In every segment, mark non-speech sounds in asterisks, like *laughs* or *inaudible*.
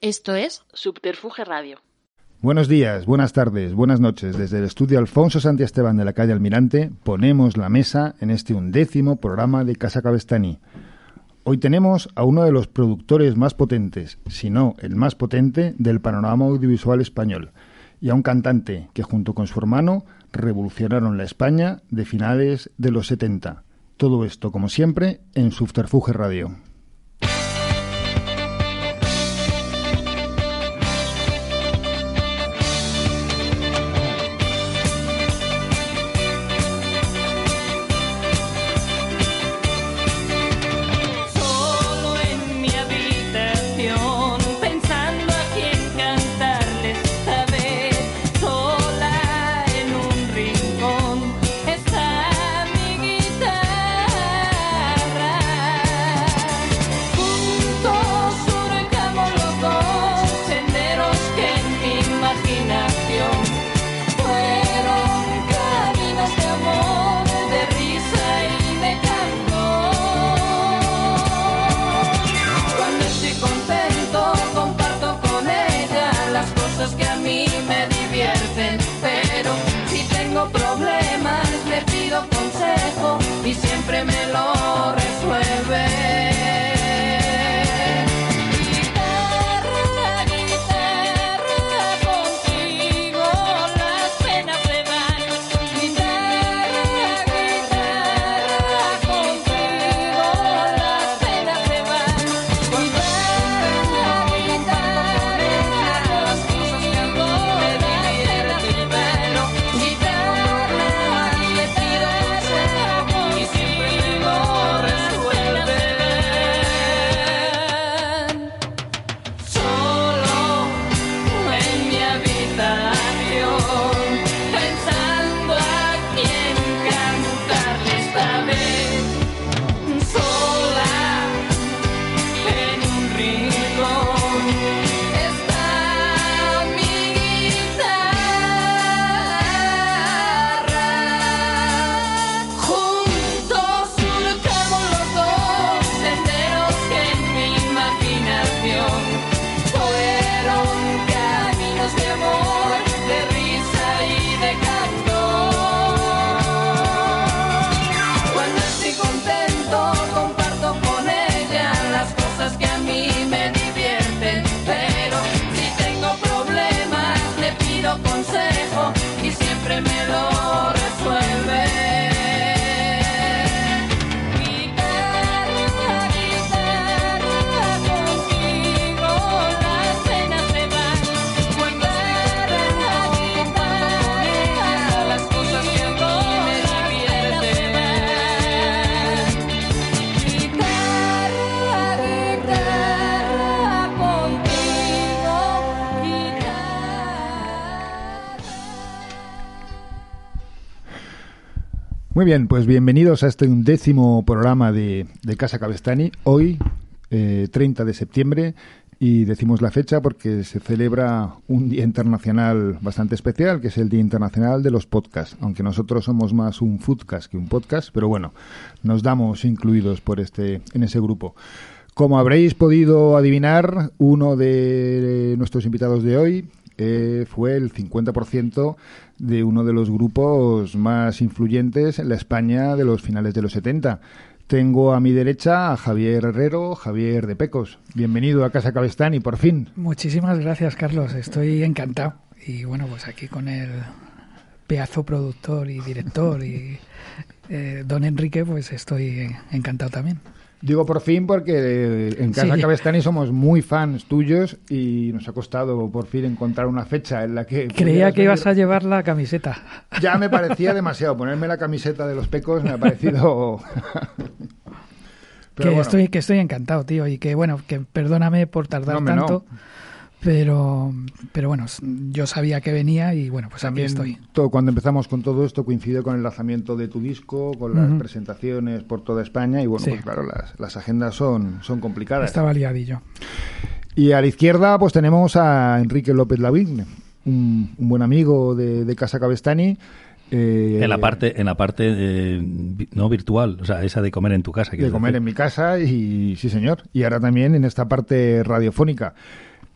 Esto es Subterfuge Radio. Buenos días, buenas tardes, buenas noches. Desde el estudio Alfonso Santi Esteban de la calle Almirante ponemos la mesa en este undécimo programa de Casa Cabestani. Hoy tenemos a uno de los productores más potentes, si no el más potente, del panorama audiovisual español, y a un cantante que junto con su hermano revolucionaron la España de finales de los 70. Todo esto, como siempre, en Subterfuge Radio. Muy bien, pues bienvenidos a este undécimo programa de, Casa Cabestani. Hoy, 30 eh, de septiembre, y decimos la fecha porque se celebra un día internacional bastante especial, que es el Día Internacional de los Podcasts, aunque nosotros somos más un foodcast que un podcast, pero bueno, nos damos incluidos por este en ese grupo. Como habréis podido adivinar, uno de nuestros invitados de hoy eh, fue el 50% de uno de los grupos más influyentes en la España de los finales de los 70. Tengo a mi derecha a Javier Herrero, Javier de Pecos. Bienvenido a Casa Cabestani, por fin. Muchísimas gracias, Carlos. Estoy encantado. Y bueno, pues aquí con el pedazo productor y director y eh, don Enrique, pues estoy encantado también. Digo por fin porque en Casa Cabestani somos muy fans tuyos y nos ha costado por fin encontrar una fecha en la que... Creía que ibas a llevar la camiseta. Ya me parecía demasiado. Ponerme la camiseta de los pecos me ha parecido... *laughs* que, estoy, que estoy encantado, tío, y que bueno, que perdóname por tardar tanto. Pero, pero bueno, yo sabía que venía y bueno, pues También aquí estoy. Todo, cuando empezamos con todo esto coincide con el lanzamiento de tu disco, con las presentaciones por toda España y bueno, pues claro, las, las, agendas son, son complicadas. Estaba liadillo. Y a la izquierda pues tenemos a Enrique López Lavigne, un, buen amigo de, Casa Cabestani. Eh, en la parte, en la parte eh, no virtual, o sea, esa de comer en tu casa. De comer en mi casa y sí, señor. Y ahora también en esta parte radiofónica.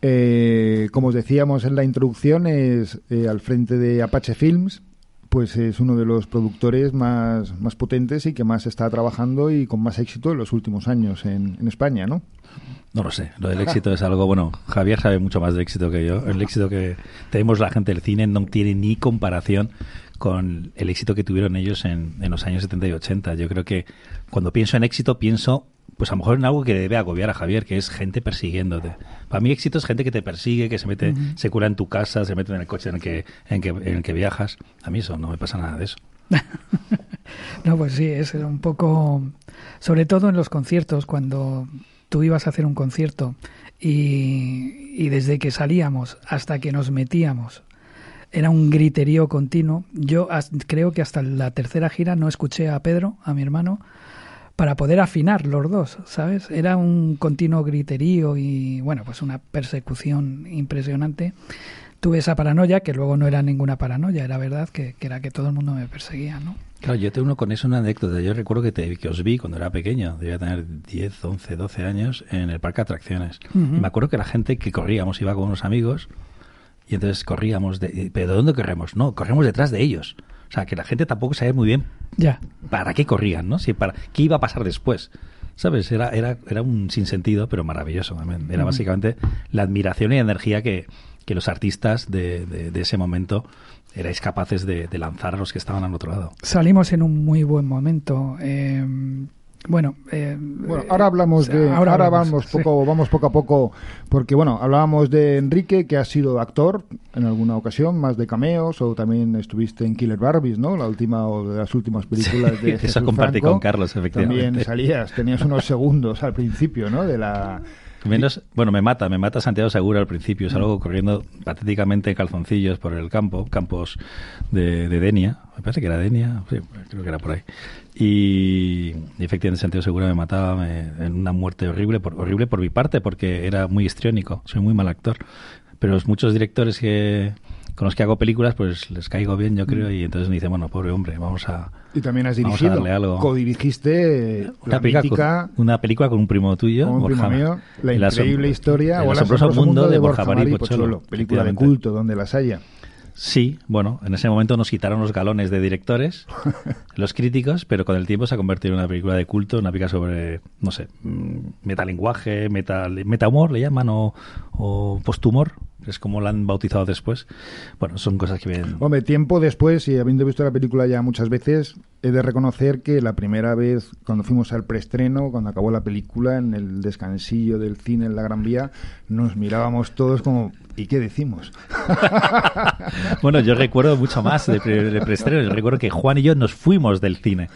Eh, como os decíamos en la introducción, es eh, al frente de Apache Films, pues es uno de los productores más, más potentes y que más está trabajando y con más éxito en los últimos años en, en España, ¿no? No lo sé, lo del éxito es algo, bueno, Javier sabe mucho más de éxito que yo. El éxito que tenemos la gente del cine no tiene ni comparación con el éxito que tuvieron ellos en, en los años 70 y 80. Yo creo que cuando pienso en éxito pienso pues a lo mejor en algo que debe agobiar a Javier, que es gente persiguiéndote. Para mí éxito es gente que te persigue, que se mete, se cura en tu casa, se mete en el coche en el que, en que, en el que viajas. A mí eso no me pasa nada de eso. *laughs* no, pues sí, es un poco, sobre todo en los conciertos, cuando tú ibas a hacer un concierto y, y desde que salíamos hasta que nos metíamos era un griterío continuo. Yo creo que hasta la tercera gira no escuché a Pedro, a mi hermano, para poder afinar los dos, ¿sabes? Era un continuo griterío y, bueno, pues una persecución impresionante. Tuve esa paranoia, que luego no era ninguna paranoia, era verdad que, era que todo el mundo me perseguía, ¿no? Claro, yo tengo uno con eso una anécdota. Yo recuerdo que, te, que os vi cuando era pequeño, debía tener 10, 11, 12 años, en el parque de atracciones. y me acuerdo que la gente que corríamos iba con unos amigos y entonces corríamos. De, ¿Pero de dónde corremos? No, corremos detrás de ellos. O sea, que la gente tampoco sabía muy bien ya. para qué corrían, ¿no? Si para, ¿Qué iba a pasar después? ¿Sabes? Era, era, era un sinsentido, pero maravilloso también. Era básicamente la admiración y energía que, que los artistas de, de, de ese momento erais capaces de, de, lanzar a los que estaban al otro lado. Salimos en un muy buen momento. Eh, bueno, eh, bueno, ahora hablamos de, ahora, ahora hablamos, vamos *laughs* poco, sí. vamos poco a poco, porque bueno, hablábamos de Enrique que ha sido actor en alguna ocasión, más de cameos, o también estuviste en Killer Barbies, ¿no? La última o de las últimas películas sí, de *laughs* Jesús Eso compartí Franco. con Carlos, efectivamente. También salías, tenías unos segundos al principio, ¿no? De la Menos, bueno, me mata, me mata Santiago Segura al principio. Salgo corriendo patéticamente en calzoncillos por el campo, campos de, de Denia. Me parece que era Denia, sí, creo que era por ahí. Y, y efectivamente Santiago Segura me mataba me, en una muerte horrible, por, horrible por mi parte, porque era muy histriónico. Soy muy mal actor. Pero muchos directores que con los que hago películas, pues les caigo bien, yo creo, y entonces me dice, bueno, pobre hombre, vamos a. Y también has dirigido, algo. codirigiste una la película, con, una película con un primo tuyo, un Borja, primo mío, la increíble historia el o el asombroso mundo de Borja Marí Marí Pocholo, película de culto donde las haya. Sí, bueno, en ese momento nos quitaron los galones de directores, *laughs* los críticos, pero con el tiempo se ha convertido en una película de culto, una película sobre, no sé, mm, metalenguaje, meta, metahumor le llaman, o, o posthumor, es como la han bautizado después. Bueno, son cosas que ven. Hombre, tiempo después, y habiendo visto la película ya muchas veces, he de reconocer que la primera vez, cuando fuimos al preestreno, cuando acabó la película, en el descansillo del cine en la Gran Vía, nos mirábamos todos como, ¿y qué decimos? *laughs* bueno, yo recuerdo mucho más de, pre de preestreno. Yo recuerdo que Juan y yo nos fuimos del cine.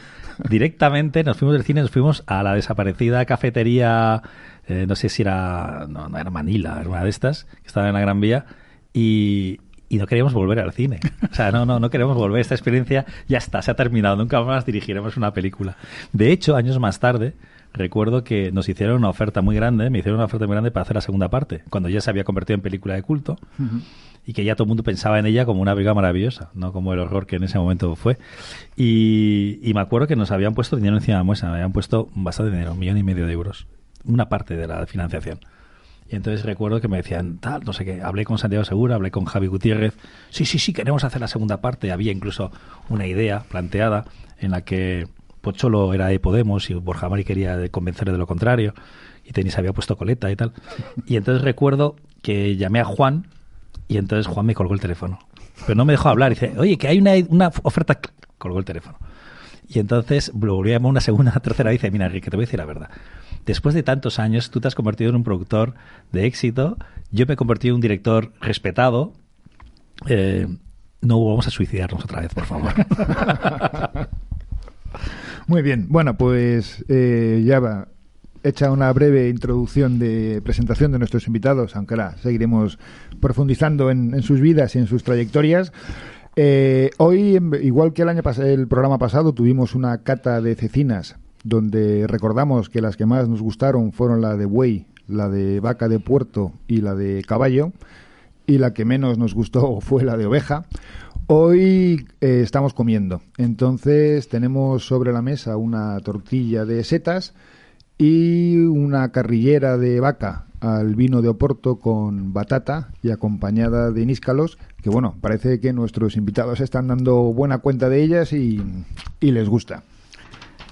Directamente nos fuimos del cine, nos fuimos a la desaparecida cafetería eh, no sé si era, no, no, era Manila, era una de estas, que estaba en la Gran Vía, y, y, no queríamos volver al cine. O sea, no, no, no queremos volver. Esta experiencia ya está, se ha terminado. Nunca más dirigiremos una película. De hecho, años más tarde, recuerdo que nos hicieron una oferta muy grande, me hicieron una oferta muy grande para hacer la segunda parte, cuando ya se había convertido en película de culto. Uh -huh. Y que ya todo el mundo pensaba en ella como una película maravillosa, no como el horror que en ese momento fue. Y, y me acuerdo que nos habían puesto dinero encima de la mesa, me habían puesto bastante dinero, un millón y medio de euros una parte de la financiación. Y entonces recuerdo que me decían, tal, no sé qué, hablé con Santiago Segura, hablé con Javi Gutiérrez, sí, sí, sí, queremos hacer la segunda parte. Había incluso una idea planteada en la que Pocholo era de Podemos y Borja Mari quería convencerle de lo contrario, y Tenis había puesto coleta y tal. Y entonces recuerdo que llamé a Juan, y entonces Juan me colgó el teléfono. Pero no me dejó hablar, dice, oye, que hay una, una oferta, colgó el teléfono. Y entonces lo volví a llamar una segunda, *laughs* tercera vez y dice, mira, Enrique, te voy a decir la verdad después de tantos años, tú te has convertido en un productor de éxito, yo me he convertido en un director respetado. Eh, no vamos a suicidarnos otra vez, por favor. *laughs* Muy bien, bueno, pues eh, ya va. Hecha una breve introducción de presentación de nuestros invitados, aunque ahora seguiremos profundizando en, sus vidas y en sus trayectorias. Eh, hoy, igual que el año el programa pasado, tuvimos una cata de cecinas donde recordamos que las que más nos gustaron fueron la de buey, la de vaca de puerto y la de caballo, y la que menos nos gustó *laughs* fue la de oveja. Hoy eh, estamos comiendo, entonces tenemos sobre la mesa una tortilla de setas y una carrillera de vaca al vino de Oporto con batata y acompañada de níscalos, que bueno, parece que nuestros invitados están dando buena cuenta de ellas y, y les gusta.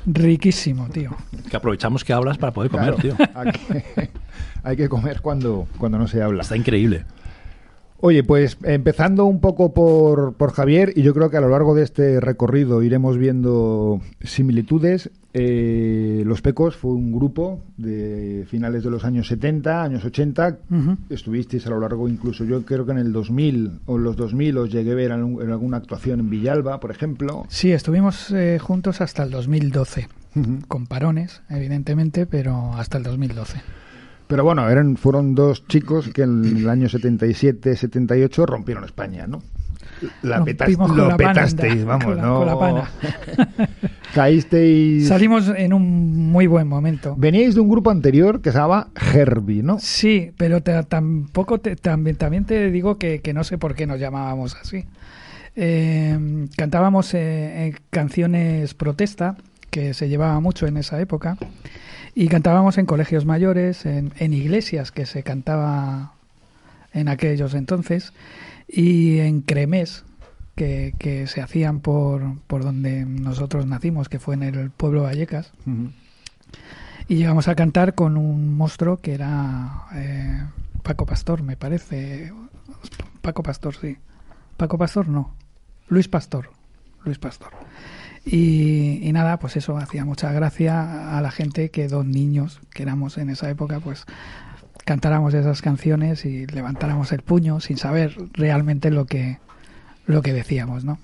Riquísimo, tío. Que aprovechamos que hablas para poder comer, Claro, tío. Hay que, *laughs* hay que comer cuando, cuando no se habla. Está increíble. Oye, pues empezando un poco por, por Javier, y yo creo que a lo largo de este recorrido iremos viendo similitudes. Eh, Los Pecos fue un grupo de finales de los años 70, años 80. Ujú. Estuvisteis a lo largo, incluso yo creo que en el 2000 o en los 2000 os llegué a ver en, alguna actuación en Villalba, por ejemplo. Sí, estuvimos eh, juntos hasta el 2012, Ujú. con parones, evidentemente, pero hasta el 2012. Pero bueno, eran, fueron dos chicos que en el año 77, 78 rompieron España, ¿no? La con lo la petasteis, vamos, con la- ¿no? con la pana. *laughs* Caísteis... Salimos en un muy buen momento. Veníais de un grupo anterior que se llamaba Herbie, ¿no? Sí, pero te- tampoco te- también, también te digo que, que no sé por qué nos llamábamos así. Eh, cantábamos eh, eh, canciones protesta, que se llevaba mucho en esa época, y cantábamos en colegios mayores, en, en iglesias que se cantaba en aquellos entonces, y en cremés que, que se hacían por, por donde nosotros nacimos, que fue en el pueblo Vallecas. Y llegamos a cantar con un monstruo que era eh, Paco Pastor, me parece. Paco Pastor, sí. Paco Pastor, no. Luis Pastor. Luis Pastor. Y, y nada, pues eso hacía mucha gracia a la gente que dos niños que éramos en esa época, pues cantáramos esas canciones y levantáramos el puño sin saber realmente lo que, lo que decíamos, ¿no?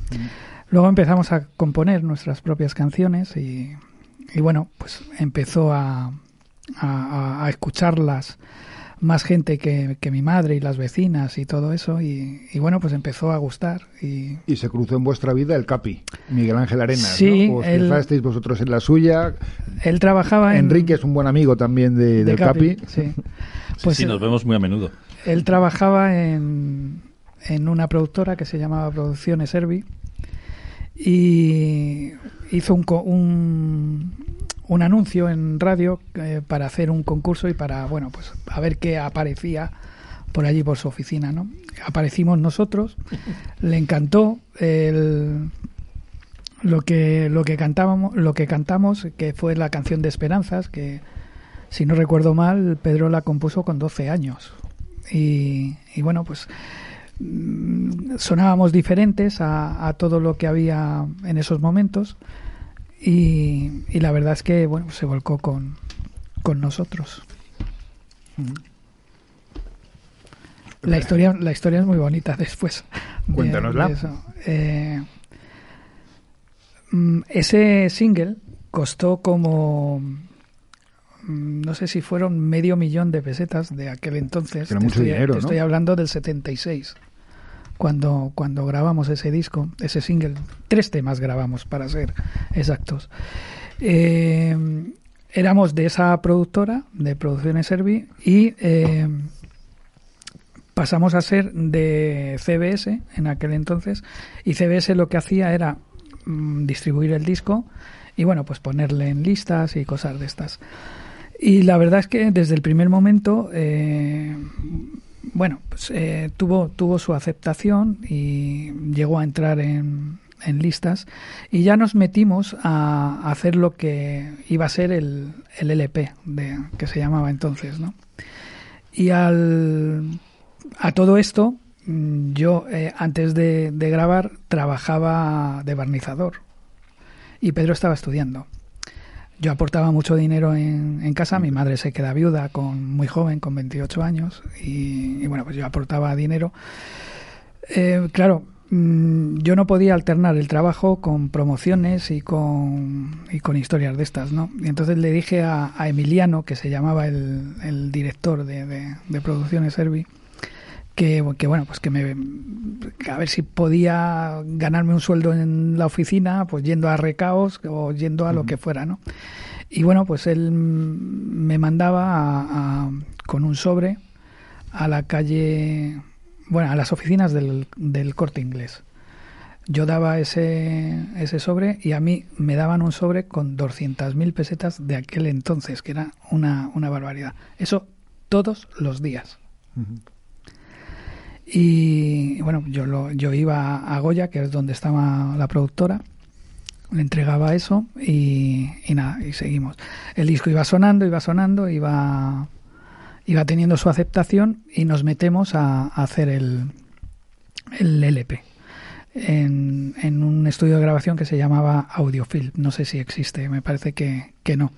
Luego empezamos a componer nuestras propias canciones y, y bueno, pues empezó a, a- a escucharlas más gente que, que mi madre y las vecinas y todo eso y, y bueno, pues empezó a gustar y Y se cruzó en vuestra vida el Capi, Miguel Ángel Arenas, Sí, ¿no? Os él- vosotros en la suya. él trabajaba en... Enrique es un buen amigo también de, de del Capi. Sí, *laughs* Pues sí, nos vemos muy a menudo. Él trabajaba en, en una productora que se llamaba Producciones Servi y hizo un, un, un anuncio en radio eh, para hacer un concurso y para, bueno, pues a ver qué aparecía por allí por su oficina, ¿no? Aparecimos nosotros, *laughs* le encantó el, lo que lo que cantábamos, lo que cantamos, que fue la canción de Esperanzas, que si no recuerdo mal, Pedro la compuso con 12 años. Y, y bueno, pues mm, sonábamos diferentes a, a todo lo que había en esos momentos. Y, y la verdad es que bueno, se volcó con, con nosotros. La historia, la historia es muy bonita después. de- Cuéntanosla. de. Eh, mm, ese single costó como mm, no sé si fueron medio millón de pesetas de aquel entonces. Era mucho estoy, dinero, estoy hablando del 76. Cuando, cuando grabamos ese disco, ese single, tres temas grabamos para ser exactos. Eh, éramos de esa productora, de Producciones Servi, y eh, pasamos a ser de CBS en aquel entonces, y CBS lo que hacía era mm, distribuir el disco y bueno, pues ponerle en listas y cosas de estas. Y la verdad es que desde el primer momento, eh, bueno, pues eh, tuvo, tuvo su aceptación y llegó a entrar en, en listas y ya nos metimos a, hacer lo que iba a ser el, el LP, de, que se llamaba entonces, ¿no? Y al, a todo esto, mm, yo eh, antes de grabar trabajaba de barnizador y Pedro estaba estudiando. Yo aportaba mucho dinero en, en casa, mi madre se queda viuda con muy joven, con 28 años, y, y bueno, pues yo aportaba dinero. Eh, claro, mm, yo no podía alternar el trabajo con promociones y con, y con historias de estas, ¿no? Y entonces le dije a, a Emiliano, que se llamaba el, el director de, de, de Producciones Servi, que, que, bueno, pues que me que a ver si podía ganarme un sueldo en la oficina, pues yendo a recaos o yendo a lo que fuera, ¿no? Y bueno, pues él me mandaba a- a- con un sobre a la calle, bueno, a las oficinas del, del corte inglés. Yo daba ese, ese sobre y a mí me daban un sobre con 200.000 pesetas de aquel entonces, que era una, una barbaridad. Eso todos los días. Y bueno, yo, lo, yo iba a Goya, que es donde estaba la productora, le entregaba eso y, nada, y seguimos. El disco iba sonando, iba sonando, iba, iba teniendo su aceptación y nos metemos a, hacer el, el LP. En, en, un estudio de grabación que se llamaba Audiofilm. No sé si existe, me parece que, que no.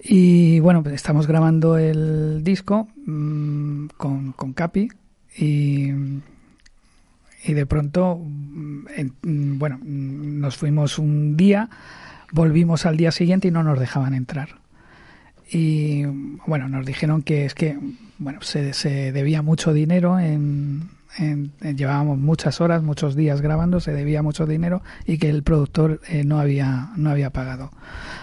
Y bueno, pues estamos grabando el disco mmm, con, con Capi y, y de pronto, en, bueno, nos fuimos un día, volvimos al día siguiente y no nos dejaban entrar. Y bueno, nos dijeron que es que bueno, se, se debía mucho dinero en, en, llevábamos muchas horas, muchos días grabando, se debía mucho dinero y que el productor eh, no había no había pagado.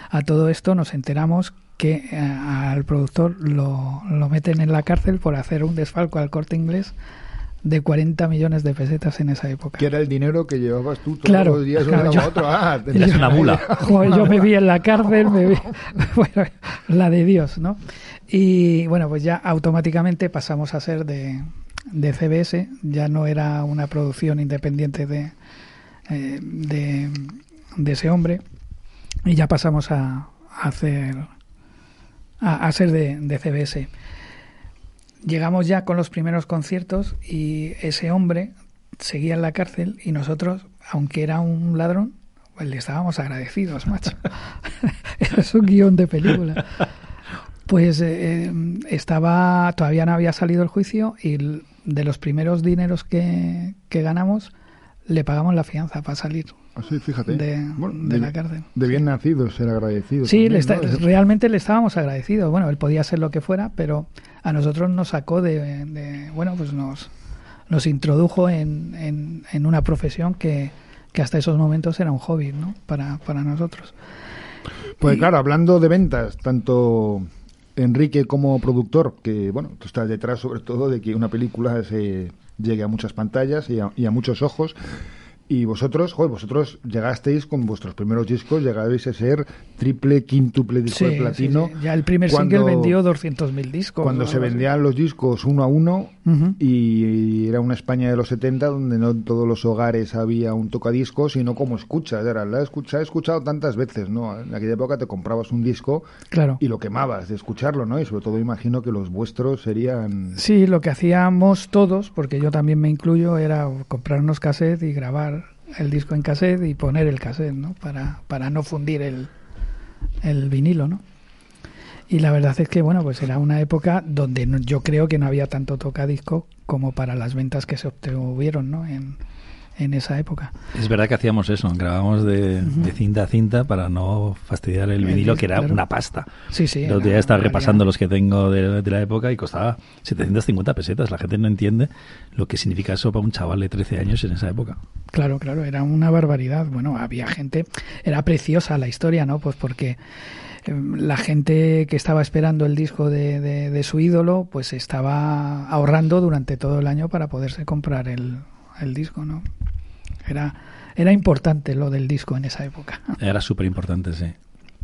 A todo esto nos enteramos que eh, al productor lo, lo, meten en la cárcel por hacer un desfalco al corte inglés de 40 millones de pesetas en esa época. Que era el dinero que llevabas tú todos claro, los días claro, yo, a otro. Ah, *laughs* es una mula. *laughs* Joder, yo me vi en la cárcel, me vi, *laughs* bueno, la de Dios, ¿no? Y bueno, pues ya automáticamente pasamos a ser de, de CBS, ya no era una producción independiente de, eh, de, de, ese hombre, y ya pasamos a, a hacer a, ser de, de, CBS. Llegamos ya con los primeros conciertos y ese hombre seguía en la cárcel y nosotros, aunque era un ladrón, pues le estábamos agradecidos, macho. *laughs* es un guion de película. Pues eh, estaba, todavía no había salido el juicio y de los primeros dineros que, que ganamos le pagamos la fianza para salir. Así, fíjate. De, bueno, de, de, la cárcel. De bien nacido ser agradecido. Sí, también, le está, ¿no? realmente le estábamos agradecidos. Bueno, él podía ser lo que fuera, pero a nosotros nos sacó de, de bueno, pues nos, nos introdujo en, en, en una profesión que, que, hasta esos momentos era un hobby, ¿no? Para, para nosotros. Pues y, claro, hablando de ventas, tanto Enrique como productor, que bueno, tú estás detrás sobre todo de que una película se llegue a muchas pantallas y a, y a muchos ojos. Y vosotros, joder, vosotros llegasteis con vuestros primeros discos, llegasteis a ser triple, quíntuple disco sí, de platino. Sí, sí. Ya el primer cuando, single vendió 200.000 discos. Cuando se vendían los discos uno a uno uh -huh. y era una España de los 70 donde no en todos los hogares había un tocadiscos, sino como escuchas. Era, la escucha, he escuchado tantas veces, ¿no? En aquella época te comprabas un disco claro. y lo quemabas de escucharlo, ¿no? Y sobre todo imagino que los vuestros serían... Sí, lo que hacíamos todos, porque yo también me incluyo, era comprarnos cassette y grabar el disco en cassette y poner el cassette, ¿no? Para, para no fundir el, el vinilo, ¿no? Y la verdad es que, bueno, pues era una época donde yo creo que no había tanto tocadisco como para las ventas que se obtuvieron, ¿no? En, en esa época. Es verdad que hacíamos eso, grabábamos de, uh -huh. de cinta a cinta para no fastidiar el vinilo, que era claro. una pasta. Sí, sí. Los días estaba repasando los que tengo de, de, la época y costaba 750 pesetas. La gente no entiende lo que significa eso para un chaval de 13 años en esa época. Claro, claro, era una barbaridad. Bueno, había gente, era preciosa la historia, ¿no? Pues porque em, la gente que estaba esperando el disco de, de, de, su ídolo, pues estaba ahorrando durante todo el año para poderse comprar el, el disco, ¿no? Era, era importante lo del disco en esa época. *laughs* Era súper importante, sí.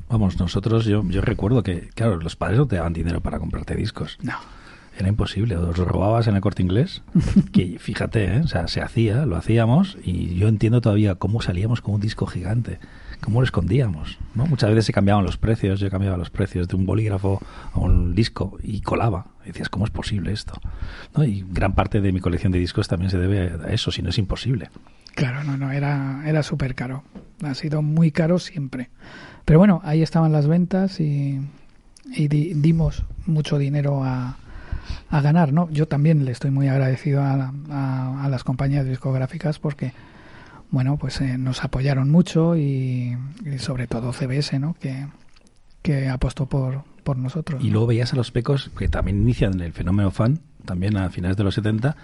Vamos, nosotros, yo, yo recuerdo que, claro, los padres no te daban dinero para comprarte discos. No. Era imposible, os lo robabas en el corte inglés, *laughs* que fíjate, ¿eh? o sea, se hacía, lo hacíamos, y yo entiendo todavía cómo salíamos con un disco gigante, cómo lo escondíamos, ¿no? Muchas veces se cambiaban los precios, yo cambiaba los precios de un bolígrafo a un disco y colaba. Decías, ¿cómo es posible esto? ¿No? Y gran parte de mi colección de discos también se debe a eso, si no es imposible. Claro, no, no, era, era súper caro. Ha sido muy caro siempre. Pero bueno, ahí estaban las ventas y, y di, dimos mucho dinero a, a, ganar, ¿no? Yo también le estoy muy agradecido a, a las compañías discográficas porque, bueno, pues eh, nos apoyaron mucho y, y, sobre todo CBS, ¿no? Que, que apostó por, por nosotros. Y luego veías a los pecos que también inician el fenómeno fan, también a finales de los 70,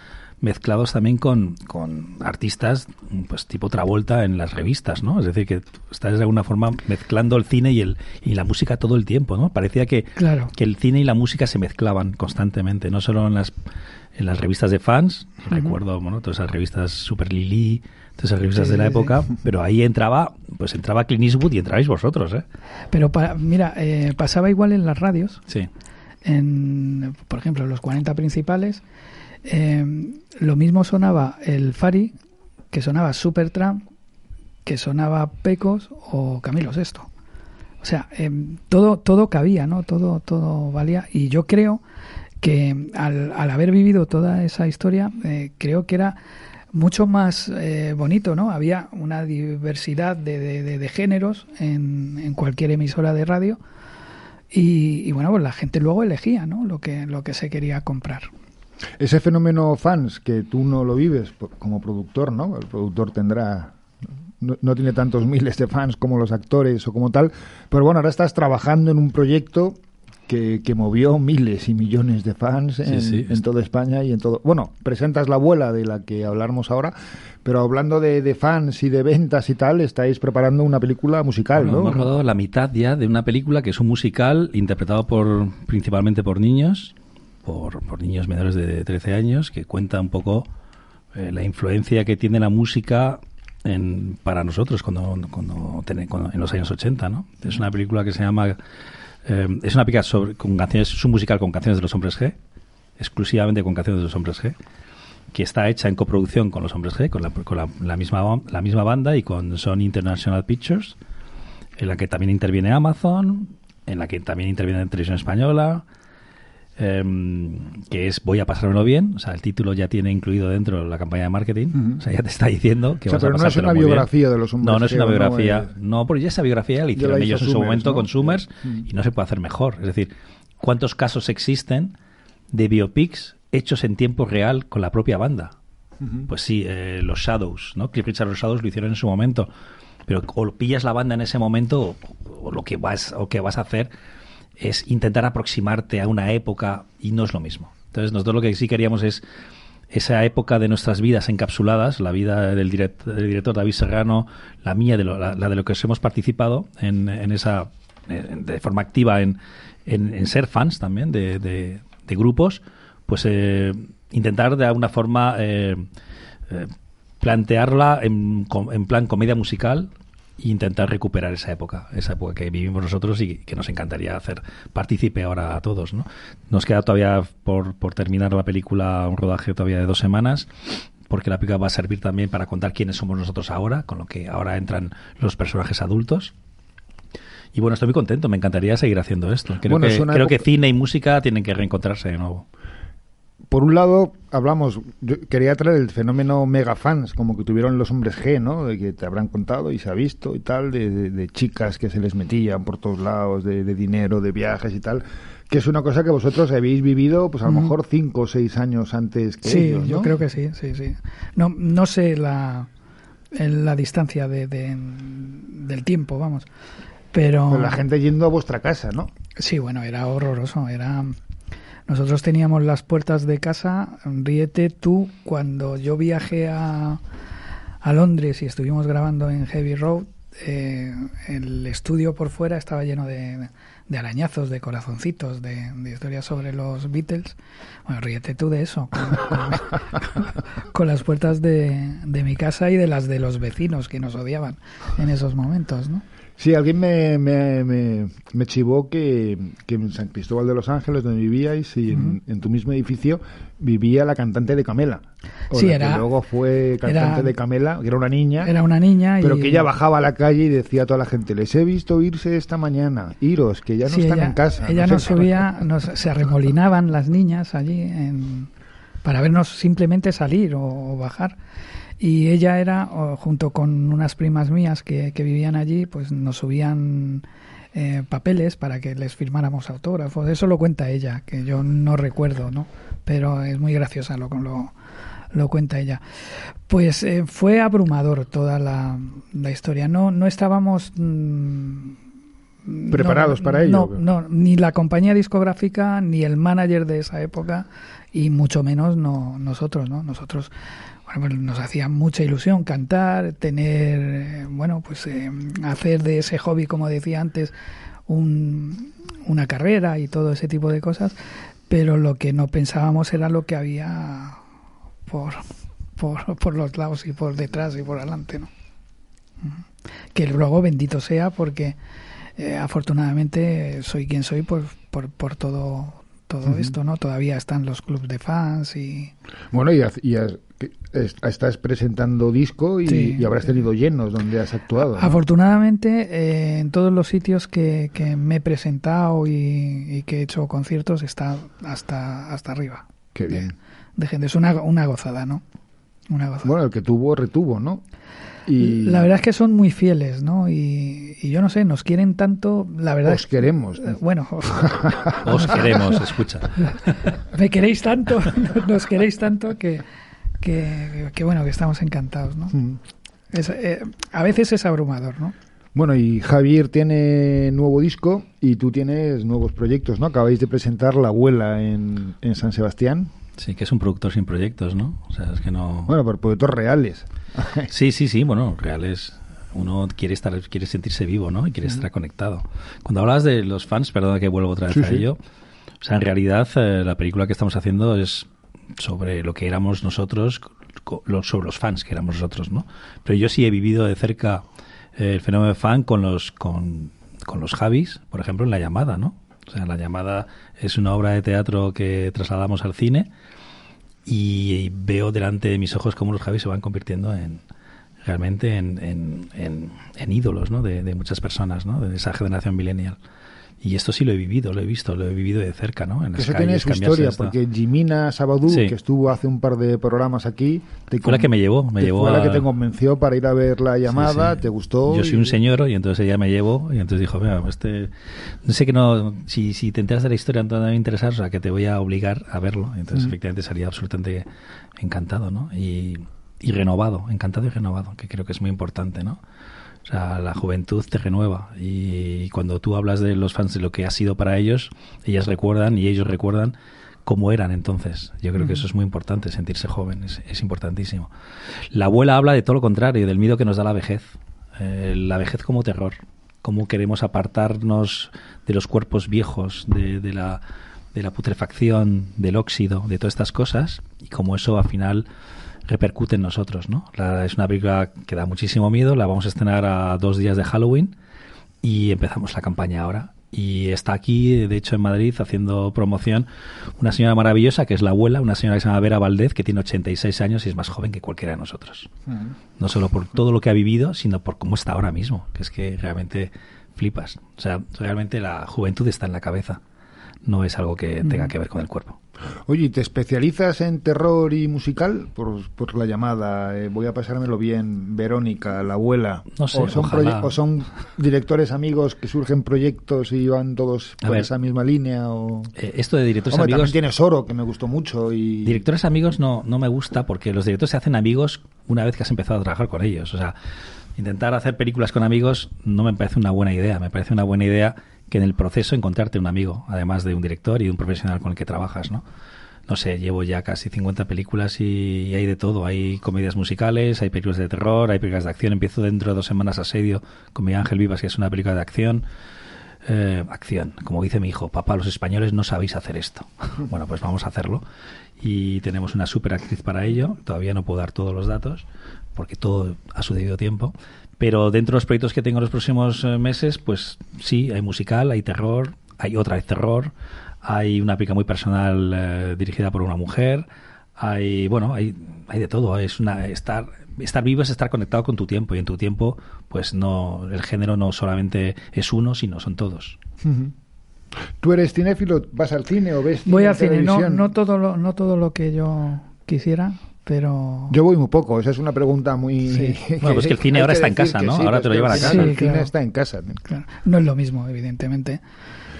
mezclados también con, con artistas pues tipo Travolta en las revistas, ¿no? Es decir, que estás de alguna forma mezclando el cine y el y la música todo el tiempo, ¿no? Parecía que, claro. que el cine y la música se mezclaban constantemente, no solo en las en las revistas de fans, uh -huh. recuerdo, bueno, todas esas revistas Super Lily, todas esas revistas sí, de la época, sí. pero ahí entraba, pues entraba Clint Eastwood y entrabais vosotros, ¿eh? Pero pa, mira, eh, pasaba igual en las radios. Sí en, por ejemplo, en los 40 principales, eh, lo mismo sonaba el Fari, que sonaba Supertramp, que sonaba Pecos o Camilo VI. O sea, em, todo, todo cabía, ¿no? Todo, todo valía. Y yo creo que al, al haber vivido toda esa historia, eh, creo que era mucho más eh, bonito, ¿no? Había una diversidad de, de, géneros en, en, cualquier emisora de radio y, y, bueno, pues la gente luego elegía, ¿no? Lo que, lo que se quería comprar. Ese fenómeno fans que tú no lo vives como productor, ¿no? El productor tendrá no, no, tiene tantos *laughs* miles de fans como los actores o como tal, pero bueno, ahora estás trabajando en un proyecto que, que movió miles y millones de fans en, Sí, sí. en toda España y en todo. Bueno, presentas la abuela de la que hablamos ahora, pero hablando de, de fans y de ventas y tal, estáis preparando una película musical, Bueno, ¿no? Hemos rodado la mitad ya de una película que es un musical interpretado por principalmente por niños, por, por niños menores de 13 años, que cuenta un poco eh, la influencia que tiene la música en, para nosotros cuando, cuando, en los años 80, ¿no? Es una película que se llama eh, es una película sobre, con canciones, es un musical con canciones de los hombres G, exclusivamente con canciones de los hombres G, que está hecha en coproducción con los hombres G, con la, con la, la misma, la misma banda y con Sony International Pictures, en la que también interviene Amazon, en la que también interviene la Televisión Española, em, que es Voy a pasármelo bien, o sea, el título ya tiene incluido dentro la campaña de marketing, o sea, ya te está diciendo que O sea, vas a pero no es una biografía de los hombres No, no es una biografía. No, porque ya esa biografía la hicieron ellos en su momento ¿no? con Summers Mm. y no se puede hacer mejor. Es decir, ¿cuántos casos existen de biopics hechos en tiempo real con la propia banda? Pues sí, eh, los Shadows, ¿no? Cliff Richard los Shadows lo hicieron en su momento. Pero o pillas la banda en ese momento o, o lo que vas o que vas a hacer es intentar aproximarte a una época y no es lo mismo. Entonces nosotros lo que sí queríamos es esa época de nuestras vidas encapsuladas, la vida del, direct- del director David Serrano, la mía, de lo- la, de lo que hemos participado en, en esa de forma activa en, en- ser fans también de, de- de grupos, pues eh, intentar de alguna forma eh, eh, plantearla en, en plan comedia musical e intentar recuperar esa época, esa época que vivimos nosotros y que nos encantaría hacer partícipe ahora a todos. ¿no? Nos queda todavía por, por terminar la película un rodaje todavía de dos semanas porque la película va a servir también para contar quiénes somos nosotros ahora, con lo que ahora entran los personajes adultos. Y bueno, estoy muy contento, me encantaría seguir haciendo esto. Creo, Bueno, que, creo que cine y música tienen que reencontrarse de nuevo. Por un lado, hablamos, yo quería traer el fenómeno mega fans, como que tuvieron los hombres G, ¿no? De que te habrán contado y se ha visto y tal, de, de- de chicas que se les metían por todos lados, de, de dinero, de viajes y tal, que es una cosa que vosotros habéis vivido, pues a lo Ujú. mejor cinco o seis años antes que Sí, ellos, yo creo que sí, sí, sí. No, no sé la, la distancia de, de- del tiempo, vamos. Pero Pero la gente yendo a vuestra casa, ¿no? sí, bueno, era horroroso. Era nosotros teníamos las puertas de casa. Ríete tú cuando yo viajé a, a Londres y estuvimos grabando en Heavy Road. eh, el estudio por fuera estaba lleno de, de arañazos, de corazoncitos, de, historias sobre los Beatles. Bueno, ríete tú de eso, con, con- *laughs* con las puertas de, de mi casa y de las de los vecinos que nos odiaban en esos momentos, ¿no? Sí, alguien me, me, me, me chivó que, que en San Cristóbal de los Ángeles, donde vivíais, y en, en tu mismo edificio, vivía la cantante de Camela. Sí, era- Que luego fue cantante era- de Camela, que era una niña. Era una niña y... Pero que ella bajaba a la calle y decía a toda la gente, les he visto irse esta mañana, iros, que ya no Sí, están ella, en casa. Ella no nos sé qué". subía, nos, se arremolinaban las niñas allí en- para vernos simplemente salir o, o bajar. Y ella era, junto con unas primas mías que, que vivían allí, pues nos subían eh, papeles para que les firmáramos autógrafos. Eso lo cuenta ella, que yo no recuerdo, ¿no? Pero es muy graciosa lo, lo, lo cuenta ella. Pues eh, fue abrumador toda la, la historia. No, no estábamos... mm, ¿Preparados para ello, No, no, ni la compañía discográfica, ni el manager de esa época, y mucho menos no nosotros, ¿no? Nosotros, nos hacía mucha ilusión cantar, tener, eh, bueno, pues eh, hacer de ese hobby, como decía antes, un- una carrera y todo ese tipo de cosas, pero lo que no pensábamos era lo que había por, por, por los lados y por detrás y por adelante, ¿no? Que luego bendito sea porque eh, afortunadamente soy quien soy por, por, por todo todo esto, ¿no? Todavía están los clubs de fans y... Bueno, y, estás presentando disco y, habrás tenido llenos donde has actuado. Afortunadamente, eh, en todos los sitios que, me he presentado y, que he hecho conciertos está hasta, hasta arriba. Qué bien. De, gente, es una, una gozada, ¿no? Una gozada. Bueno, el que tuvo, retuvo, ¿no? Y... La verdad es que son muy fieles, ¿no? Y, yo no sé, nos quieren tanto, la verdad. Os queremos. Eh, bueno. *laughs* Os queremos, escucha. *laughs* Me queréis tanto, *laughs* nos queréis tanto que, que, bueno, que estamos encantados, ¿no? Mm. Eh, a veces es abrumador, ¿no? Bueno, y Javier tiene nuevo disco y tú tienes nuevos proyectos, ¿no? Acabáis de presentar La Abuela en, en San Sebastián. Sí, que es un productor sin proyectos, ¿no? O sea, es que no... Bueno, pero proyectos reales. *laughs* sí, sí, sí, bueno, reales. Uno quiere estar, quiere sentirse vivo, ¿no? Y quiere estar conectado. Cuando hablas de los fans, perdona que vuelvo otra vez a ello, o sea, en realidad eh, la película que estamos haciendo es sobre lo que éramos nosotros, sobre los fans que éramos nosotros, ¿no? Pero yo sí he vivido de cerca eh, el fenómeno de fan con los, con, con los Javis, por ejemplo, en La Llamada, ¿no? O sea, La Llamada es una obra de teatro que trasladamos al cine y veo delante de mis ojos cómo los Javis se van convirtiendo en realmente en, en, ídolos ¿no? de, de, muchas personas, ¿no? de esa generación millennial. Y esto sí lo he vivido, lo he visto, lo he vivido de cerca, ¿no? En Eso tiene su historia, porque Jimina Sabadú, que estuvo hace un par de programas aquí... fue la que me llevó, me llevó Fue la que te convenció para ir a ver la llamada, te gustó... Yo soy un señor y entonces ella me llevó y entonces dijo, mira, este... No sé que no... Si, si te enteras de la historia, entonces me va a interesar, o sea, que te voy a obligar a verlo. Entonces, efectivamente, salía absolutamente encantado, ¿no? Y, y renovado, encantado y renovado, que creo que es muy importante, ¿no? O sea, la juventud te renueva y cuando tú hablas de los fans de lo que ha sido para ellos, ellas recuerdan y ellos recuerdan cómo eran entonces. Yo creo que eso es muy importante, sentirse joven, es, importantísimo. La abuela habla de todo lo contrario, del miedo que nos da la vejez. Eh, la vejez como terror, cómo queremos apartarnos de los cuerpos viejos, de, de, la, de la putrefacción, del óxido, de todas estas cosas, y cómo eso al final repercute en nosotros, ¿no? es una película que da muchísimo miedo, la vamos a estrenar a dos días de Halloween y empezamos la campaña ahora. Y está aquí, de hecho, en Madrid, haciendo promoción una señora maravillosa que es la abuela, una señora que se llama Vera Valdez, que tiene 86 años y es más joven que cualquiera de nosotros. Mm. No solo por todo lo que ha vivido, sino por cómo está ahora mismo, que es que realmente flipas. O sea, realmente la juventud está en la cabeza, no es algo que tenga mm. que ver con el cuerpo. Oye, ¿te especializas en terror y musical? Por, por la llamada, eh, voy a pasármelo bien, Verónica, la abuela. No sé, o, son o son directores amigos que surgen proyectos y van todos por esa misma línea. O... Eh, esto de directores amigos. También tienes Oro, que me gustó mucho. y Directores amigos no, no me gusta porque los directores se hacen amigos una vez que has empezado a trabajar con ellos. O sea, intentar hacer películas con amigos no me parece una buena idea. Me parece una buena idea que en el proceso encontrarte un amigo, además de un director y un profesional con el que trabajas, ¿no? No sé, llevo ya casi 50 películas y, hay de todo. Hay comedias musicales, hay películas de terror, hay películas de acción. Empiezo dentro de dos semanas Asedio con mi Ángel Vivas, que es una película de acción. Eh, acción, como dice mi hijo, papá, los españoles no sabéis hacer esto. *laughs* bueno, pues vamos a hacerlo. Y tenemos una super actriz para ello. Todavía no puedo dar todos los datos, porque todo a su debido tiempo. Pero dentro de los proyectos que tengo en los próximos eh, meses, pues sí, hay musical, hay terror, hay otra vez terror, hay una pica muy personal eh, dirigida por una mujer, hay, bueno, hay, hay de todo, es una, estar, estar vivo es estar conectado con tu tiempo. Y en tu tiempo, pues no, el género no solamente es uno, sino son todos. ¿Tú eres cinéfilo? ¿Vas al cine o ves Voy al cine, no, no, todo lo, no todo lo que yo quisiera, pero... Yo voy muy poco, esa es una pregunta muy... *laughs* bueno, pues que el cine ahora está en casa, ¿no? ahora te lo llevan a casa. el cine está en casa. No es lo mismo, evidentemente.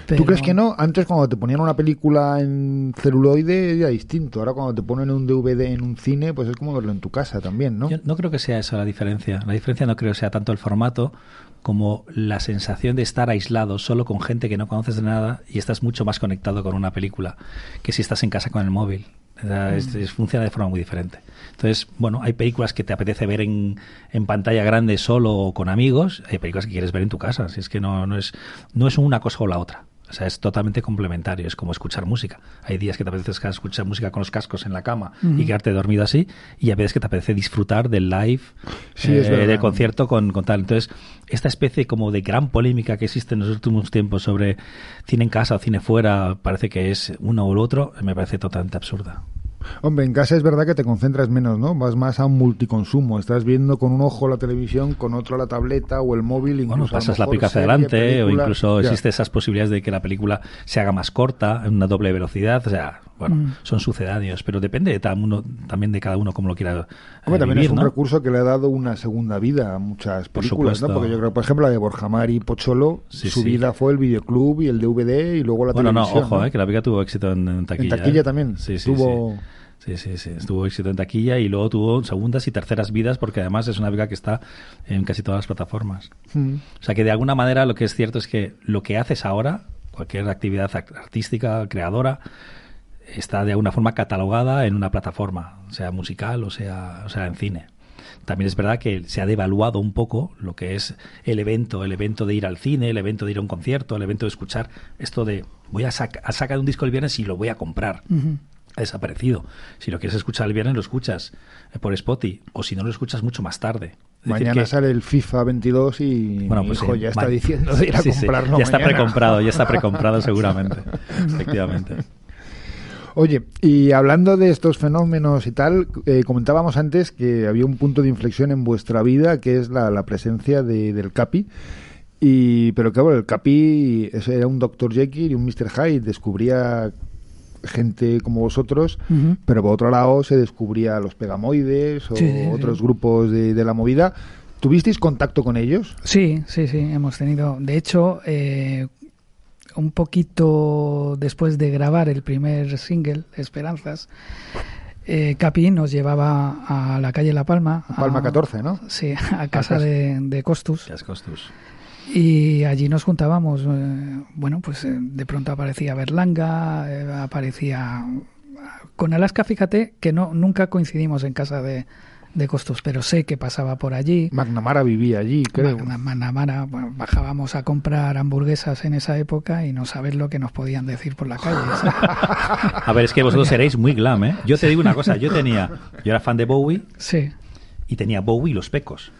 ¿Tú crees que no? Antes cuando te ponían una película en celuloide era distinto. Ahora cuando te ponen un DVD en un cine, pues es como verlo en tu casa también, ¿no? Yo no creo que sea esa la diferencia. La diferencia no creo que sea tanto el formato como la sensación de estar aislado solo con gente que no conoces de nada y estás mucho más conectado con una película que si estás en casa con el móvil. Mm. funciona de forma muy diferente. Entonces, bueno, hay películas que te apetece ver en, en, pantalla grande solo o con amigos, hay películas que quieres ver en tu casa, así es que no, no, es, no es una cosa o la otra. O sea, es totalmente complementario. Es como escuchar música. Hay días que te apetece escuchar música con los cascos en la cama y quedarte dormido así. Y hay veces que te apetece disfrutar del live, Sí, eh, del concierto con, con tal. Entonces, esta especie como de gran polémica que existe en los últimos tiempos sobre cine en casa o cine fuera, parece que es uno o el otro, me parece totalmente absurda. Hombre, en casa es verdad que te concentras menos, ¿no? Vas más a un multiconsumo. Estás viendo con un ojo la televisión, con otro la tableta o el móvil. Incluso Bueno, pasas la pica hacia adelante o incluso Ya. existen esas posibilidades de que la película se haga más corta, en una doble velocidad. O sea, bueno, Mm. son sucedáneos, pero depende de cada uno, también de cada uno como lo quiera eh, Hombre, también vivir, es un ¿no? recurso que le ha dado una segunda vida a muchas Por películas, ¿no? supuesto. Porque yo creo, por ejemplo, la de Borja Mar y Pocholo, Sí, su sí. vida fue el videoclub y el DVD y luego la Bueno, no, televisión. ojo, eh, que la película tuvo éxito en, en taquilla. En taquilla eh. también. Sí, sí, Tuvo- sí. Sí, sí, sí. Tuvo éxito en taquilla y luego tuvo segundas y terceras vidas porque además es una película que está en casi todas las plataformas. Mm. O sea que de alguna manera lo que es cierto es que lo que haces ahora, cualquier actividad act- artística, creadora, está de alguna forma catalogada en una plataforma, sea musical o sea, o sea en cine. También es verdad que se ha devaluado un poco lo que es el evento, el evento de ir al cine, el evento de ir a un concierto, el evento de escuchar esto de voy a, sac- a sacar un disco el viernes y lo voy a comprar. Ha desaparecido. Si lo quieres escuchar el viernes, lo escuchas eh, por Spotify, o si no, lo escuchas mucho más tarde. Es Mañana que- sale el FIFA 22 y bueno, mi pues hijo sí, ya está diciendo de ir a *laughs* Sí, sí, comprarlo Ya está precomprado, ya está precomprado *laughs* seguramente. Efectivamente. Oye, y hablando de estos fenómenos y tal, eh, comentábamos antes que había un punto de inflexión en vuestra vida, que es la, la presencia de- del Capi. Y, pero claro, el Capi era un Dr. Jekyll y un Mr. Hyde, descubría gente como vosotros, pero por otro lado se descubría los pegamoides o Sí, sí, sí. otros grupos de, de la movida. ¿Tuvisteis contacto con ellos? Sí, sí, sí, hemos tenido. De hecho, eh, un poquito después de grabar el primer single, Esperanzas, eh, Capi nos llevaba a la calle La Palma. A Palma a- 14, ¿no? Sí, a casa casa. de, de Costus. Costus. Y allí nos juntábamos. eh, bueno, pues eh, de pronto aparecía Berlanga, eh, aparecía. Con Alaska, fíjate que no nunca coincidimos en casa de, de Costus, pero sé que pasaba por allí. McNamara vivía allí, creo. Manamara, bueno, bajábamos a comprar hamburguesas en esa época y no sabes lo que nos podían decir por la calle. *laughs* A ver, es que vosotros seréis muy glam, ¿eh? Yo te digo una cosa, yo tenía, yo era fan de Bowie sí. y tenía Bowie y los pecos.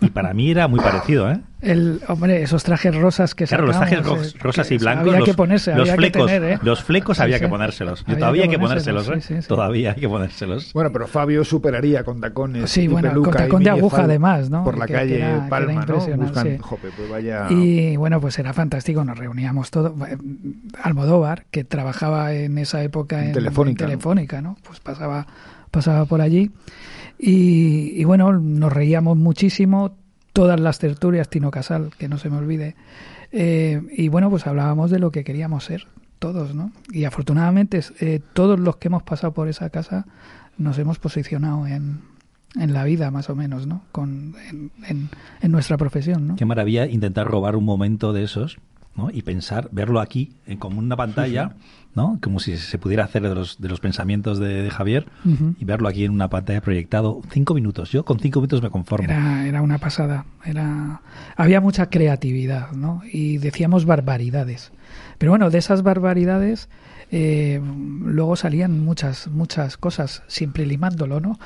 Y para mí era muy parecido, ¿eh? El, hombre, esos trajes rosas que Claro, los trajes sacamos, ros- eh, rosas que y blancos, había los, que ponerse, los había flecos, que tener, ¿eh? los flecos Sí, había sí. que ponérselos. Yo Había todavía hay que ponérselos, ponérselos, ¿eh? sí, sí, sí. Todavía hay que ponérselos. Bueno, pero Fabio superaría con tacones. Sí, y bueno, peluca con y tacón de aguja fal- además, ¿no? Por la Que- calle que era Palma, ¿no? sí. jope, pues vaya... Y bueno, pues era fantástico, nos reuníamos todos. Eh, Almodóvar, que trabajaba en esa época En en, Telefónica, en ¿no? Telefónica, ¿no? Pues pasaba, pasaba por allí. Y, y bueno, nos reíamos muchísimo, todas las tertulias, Tino Casal, que no se me olvide. Eh, y bueno, pues hablábamos de lo que queríamos ser, todos, ¿no? Y afortunadamente eh, todos los que hemos pasado por esa casa nos hemos posicionado en, en la vida, más o menos, ¿no? Con, en, en- en nuestra profesión, ¿no? Qué maravilla intentar robar un momento de esos ¿no? y pensar, verlo aquí, en como una pantalla, ¿no? como si se pudiera hacer de los, de los pensamientos de, de Javier y verlo aquí en una pantalla proyectado. Cinco minutos, yo con cinco minutos me conformo. Era, era una pasada. Era, había mucha creatividad, ¿no? Y decíamos barbaridades. Pero bueno, de esas barbaridades eh, luego salían muchas, muchas cosas, siempre limándolo, ¿no?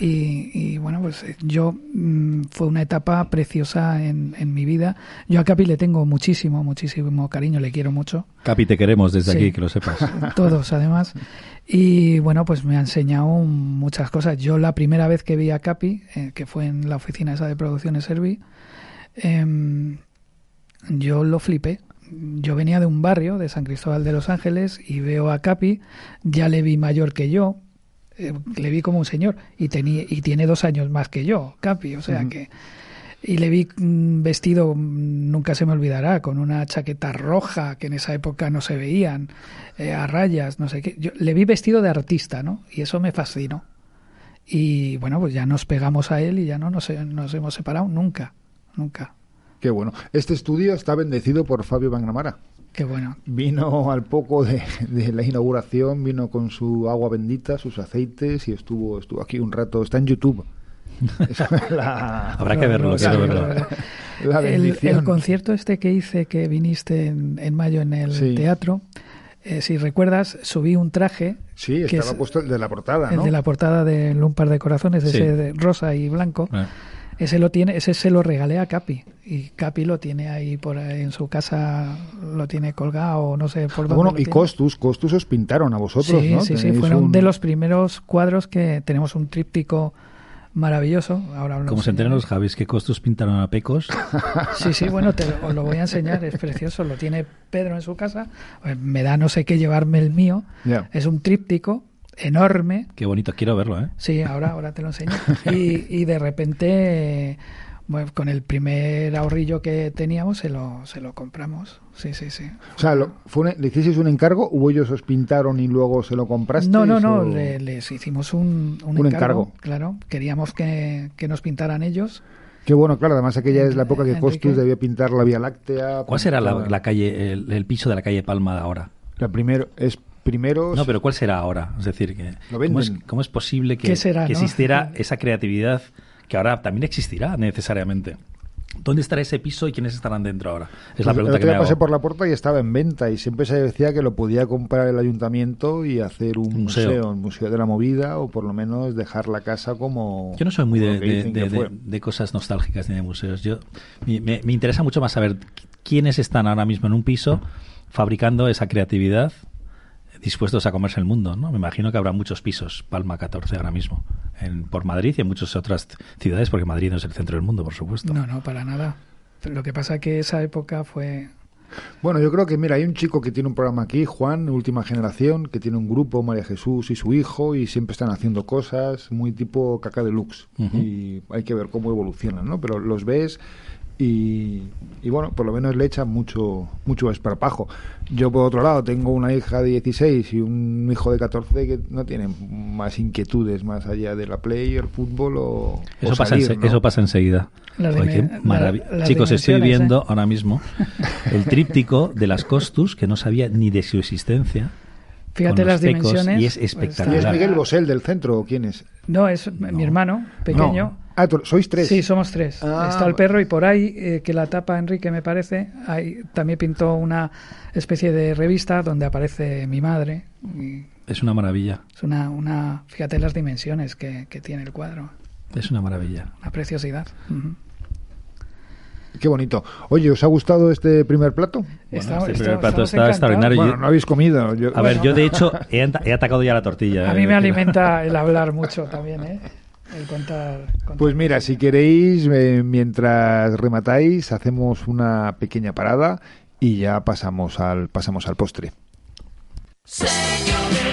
Y, y, bueno, pues eh, yo mm, fue una etapa preciosa en, en mi vida. Yo a Capi le tengo muchísimo, muchísimo cariño, le quiero mucho. Capi, te queremos desde Sí. aquí, que lo sepas. *laughs* Todos, además. Y bueno, pues me ha enseñado muchas cosas. Yo la primera vez que vi a Capi, eh, que fue en la oficina esa de producciones Servi, em, yo lo flipé. Yo venía de un barrio de San Cristóbal de los Ángeles y veo a Capi, ya le vi mayor que yo, eh, le vi como un señor y, tenía, y tiene dos años más que yo, Capi, o sea que... Y le vi mm, vestido, mm, nunca se me olvidará, con una chaqueta roja que en esa época no se veían, eh, a rayas, no sé qué. Yo le vi vestido de artista, ¿no? Y eso me fascinó. Y bueno, pues ya nos pegamos a él y ya no nos, nos hemos separado nunca, nunca. Qué bueno. Este estudio está bendecido por Fabio Magnamara. Qué bueno. Vino al poco de, de la inauguración, vino con su agua bendita, sus aceites y estuvo, estuvo aquí un rato. Está en YouTube. *laughs* Habrá que verlo, quiero verlo. La El, bendición. el concierto este que hice, que viniste en, en mayo en el Sí. teatro, eh, si recuerdas, subí un traje, Sí, que estaba es puesto el de la portada, el ¿no? de la portada de Un par de corazones, Sí. ese de rosa y blanco. Eh, Ese lo tiene, ese se lo regalé a Capi y Capi lo tiene ahí por ahí en su casa, lo tiene colgado, no sé por dónde. Bueno, y tiene. Costus, Costus os pintaron a vosotros, Sí, ¿no? sí, sí, fueron un- de los primeros cuadros que tenemos un tríptico maravilloso. Ahora Como se enteran los Javis que Costus pintaron a Pecos. *laughs* Sí, sí, bueno, te lo, os lo voy a enseñar, es precioso. Lo tiene Pedro en su casa. Eh, Me da no sé qué llevarme el mío. Es un tríptico enorme. Qué bonito, quiero verlo, ¿eh? Sí, ahora, ahora te lo enseño. *laughs* Y, y de repente, bueno, con el primer ahorrillo que teníamos, se lo, se lo compramos. Sí, sí, sí. O sea, lo- fue un- ¿le hicisteis un encargo o ellos os pintaron y luego se lo comprasteis? No, no, no, o- le- les hicimos un, un, Un encargo, encargo. Claro, queríamos que, que nos pintaran ellos. Qué bueno, claro, además aquella es la época que Enrique. Costus debía pintar la Vía Láctea. ¿Cuál será la, la calle, el, el piso de la calle Palma de ahora? La primero, es primero... No, pero ¿cuál será ahora? Es decir, que, Lo ¿cómo, es, venden. cómo es posible que, ¿Qué será, que no? existiera *laughs* esa creatividad que ahora también existirá necesariamente? ¿Dónde estará ese piso y quiénes estarán dentro ahora? Es la Pues pregunta el que me pasé hago. por la puerta y estaba en venta y siempre se decía que lo podía comprar el ayuntamiento y hacer un museo. museo, un museo de la movida o por lo menos dejar la casa como... Yo no soy muy de, cosas nostálgicas ni de museos. Yo me, me- me interesa mucho más saber quiénes están ahora mismo en un piso fabricando esa creatividad dispuestos a comerse el mundo, ¿no? Me imagino que habrá muchos pisos, Palma 14 ahora mismo, en, por Madrid y en muchas otras ciudades, porque Madrid no es el centro del mundo, por supuesto. No, no, para nada. Lo que pasa que esa época fue... Bueno, yo creo que, mira, hay un chico que tiene un programa aquí, Juan, Última Generación, que tiene un grupo, María Jesús y su hijo, y siempre están haciendo cosas muy tipo caca deluxe. Ujú. Y hay que ver cómo evolucionan, ¿no? Pero los ves y, y bueno, por lo menos le echan mucho, mucho esparpajo. Yo, por otro lado, tengo una hija de 16 y un hijo de 14 que no tienen más inquietudes más allá de la play, el fútbol o. Eso, o pasa, salir, ense- ¿no? eso pasa enseguida. Joder, la- Chicos, estoy dimensiones, viendo ¿eh? ahora mismo el tríptico de las Costus, que no sabía ni de su existencia. Fíjate las dimensiones. y es espectacular. ¿Y es Miguel Bosel del centro o quién es? No, es mi hermano, pequeño. No. Ah, sois tres. Sí, somos tres. Ah, Está el perro y por ahí, eh, que la tapa Enrique me parece, ahí también pintó una especie de revista donde aparece mi madre. y Es una maravilla, es una, una, fíjate las dimensiones que, que tiene el cuadro, es una maravilla. una preciosidad. Ujú. Qué bonito. Oye, ¿os ha gustado este primer plato? Está- este está- primer plato está extraordinario. Bueno, no habéis comido. Yo- A ver, Bueno. yo de hecho he, he atacado ya la tortilla. *laughs* A eh, mí me quiero- alimenta el *laughs* hablar mucho también, ¿eh? El contar. contar Pues mira, si queréis, eh, mientras rematáis, hacemos una pequeña parada y ya pasamos al, pasamos al postre. Señor,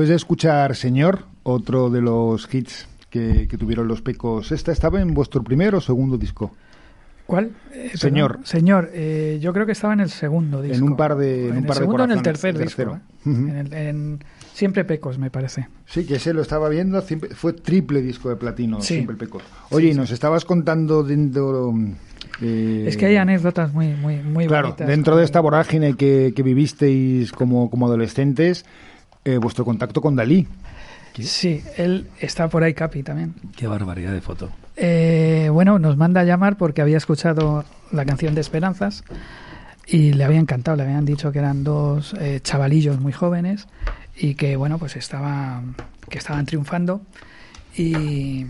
después de escuchar Señor, otro de los hits que, que tuvieron los Pecos, ¿esta estaba en vuestro primer o segundo disco? ¿Cuál? Eh, Señor. perdón. Señor, eh, yo creo que estaba en el segundo disco. En un par de- en un el par segundo en el tercer el disco. tercero. ¿eh? En el- en Siempre Pecos, me parece. Sí, que ese lo estaba viendo, siempre- fue triple disco de platino, Sí. siempre Pecos. Oye, y nos estabas contando dentro... eh, Es que hay anécdotas muy, muy, muy Claro, bonitas. dentro de esta vorágine que, que vivisteis como, como adolescentes, eh, vuestro contacto con Dalí. Sí, él está por ahí, Capi, también. Qué barbaridad de foto. Eh, bueno, nos manda a llamar porque había escuchado la canción de Esperanzas y le había encantado, le habían dicho que eran dos eh, chavalillos muy jóvenes y que bueno, pues estaba, que estaban triunfando y,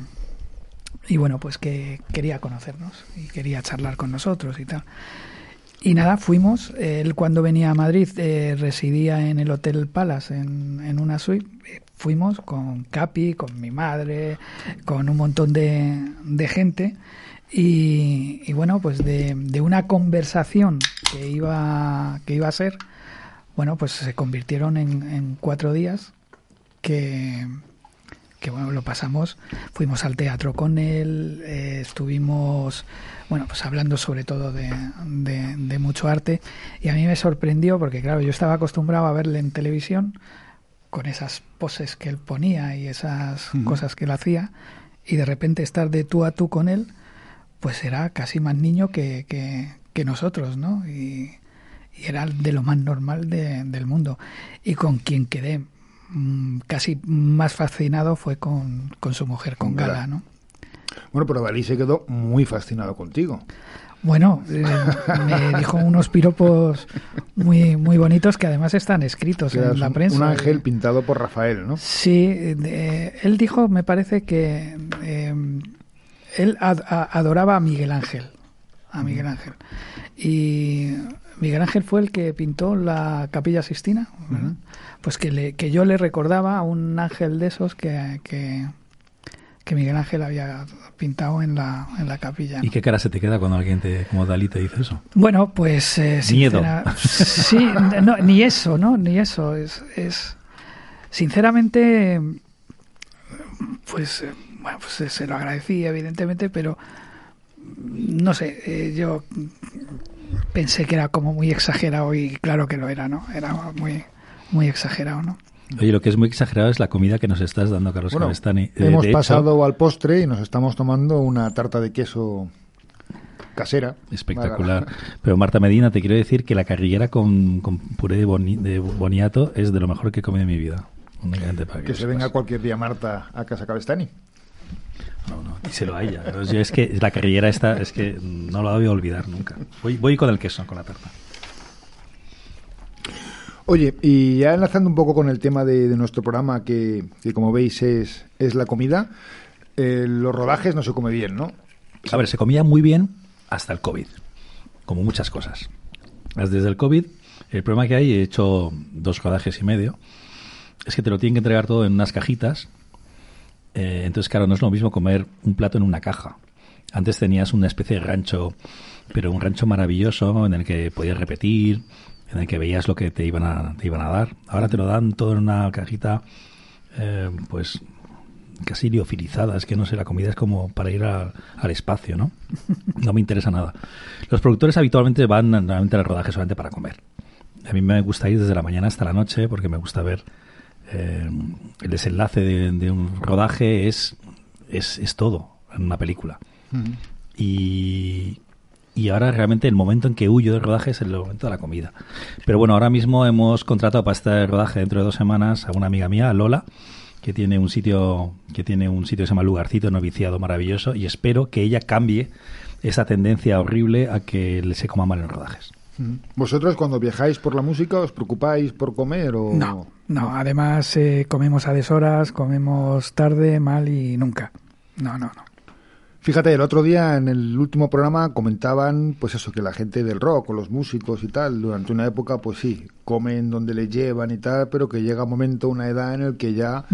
y bueno, pues que quería conocernos y quería charlar con nosotros y tal. Y nada, fuimos. Él cuando venía a Madrid eh, residía en el Hotel Palace, en, en una suite. Eh, Fuimos con Capi, con mi madre, con un montón de, de gente. Y, y bueno, pues de, de una conversación que iba, que iba a ser, bueno, pues se convirtieron en, en cuatro días que, que bueno, lo pasamos, fuimos al teatro con él, eh, estuvimos, bueno, pues hablando sobre todo de, de- de mucho arte y a mí me sorprendió porque claro, yo estaba acostumbrado a verle en televisión con esas poses que él ponía y esas cosas que él hacía y de repente estar de tú a tú con él, pues era casi más niño que, que, que nosotros, ¿no? Y, y era de lo más normal de- del mundo. Y con quien quedé casi más fascinado fue con, con su mujer, con Gala. Gala, ¿no? Bueno, pero Dalí se quedó muy fascinado contigo. Bueno, eh, me dijo unos piropos muy muy bonitos que además están escritos Que en la prensa. Un ángel pintado por Rafael, ¿no? Sí, él dijo, me parece que eh, él ad- adoraba a Miguel Ángel, a Miguel Ángel. Y Miguel Ángel fue el que pintó la Capilla Sistina, pues que, le- que yo le recordaba a un ángel de esos que, que, que Miguel Ángel había pintado en la, en la capilla. ¿Y qué cara se te queda cuando alguien te, como Dalí te dice eso? Bueno, pues eh, Miedo. sí, no, ni eso, ¿no? Ni eso. Es, es sinceramente, pues, eh, bueno, pues eh, se lo agradecí, evidentemente, pero no sé, eh, yo pensé que era como muy exagerado y claro que lo era, ¿no? Era muy, muy exagerado, ¿no? Oye, lo que es muy exagerado es la comida que nos estás dando, Carlos Bueno, Cabestani. Eh, hemos de hecho, pasado al postre y nos estamos tomando una tarta de queso casera. Espectacular. Pero Marta Medina, te quiero decir que la carrillera con, con puré de, boni- de boniato es de lo mejor que he comido en mi vida. Únicamente para Que lo se venga cualquier día Marta a casa Cabestani. No, no, y se lo haya. Pero yo es que la carrillera esta es que no la voy a olvidar nunca. Voy, voy con el queso, con la tarta. Oye, y ya enlazando un poco con el tema de, de nuestro programa, que, que como veis es, es la comida, eh, los rodajes no se come bien, ¿no? A ver, se comía muy bien hasta el COVID, como muchas cosas. Desde el COVID, el problema que hay, he hecho dos rodajes y medio, es que te lo tienen que entregar todo en unas cajitas. Eh, entonces, claro, no es lo mismo comer un plato en una caja. Antes tenías una especie de rancho, pero un rancho maravilloso en el que podías repetir, en el que veías lo que te iban a, te iban a dar. Ahora te lo dan todo en una cajita, eh, pues casi liofilizada. Es que no sé, la comida es como para ir a- al espacio, ¿no? *laughs* No me interesa nada. Los productores habitualmente van normalmente al rodaje solamente para comer. A mí me gusta ir desde la mañana hasta la noche porque me gusta ver eh, el desenlace de, de un rodaje es, es, es todo en una película. Y, y ahora realmente el momento en que huyo del rodaje es el momento de la comida. Pero bueno, ahora mismo hemos contratado para este rodaje dentro de dos semanas a una amiga mía, Lola, que tiene un sitio que tiene un sitio que se llama Lugarcito Noviciado maravilloso y espero que ella cambie esa tendencia horrible a que le se coma mal en los rodajes. ¿Vosotros cuando viajáis por la música os preocupáis por comer o...? No, no, además eh, comemos a deshoras, comemos tarde, mal y nunca. No, no, no. Fíjate, el otro día en el último programa comentaban, pues eso, que la gente del rock o los músicos y tal, durante una época, pues sí, comen donde les llevan y tal, pero que llega un momento, una edad en el que ya.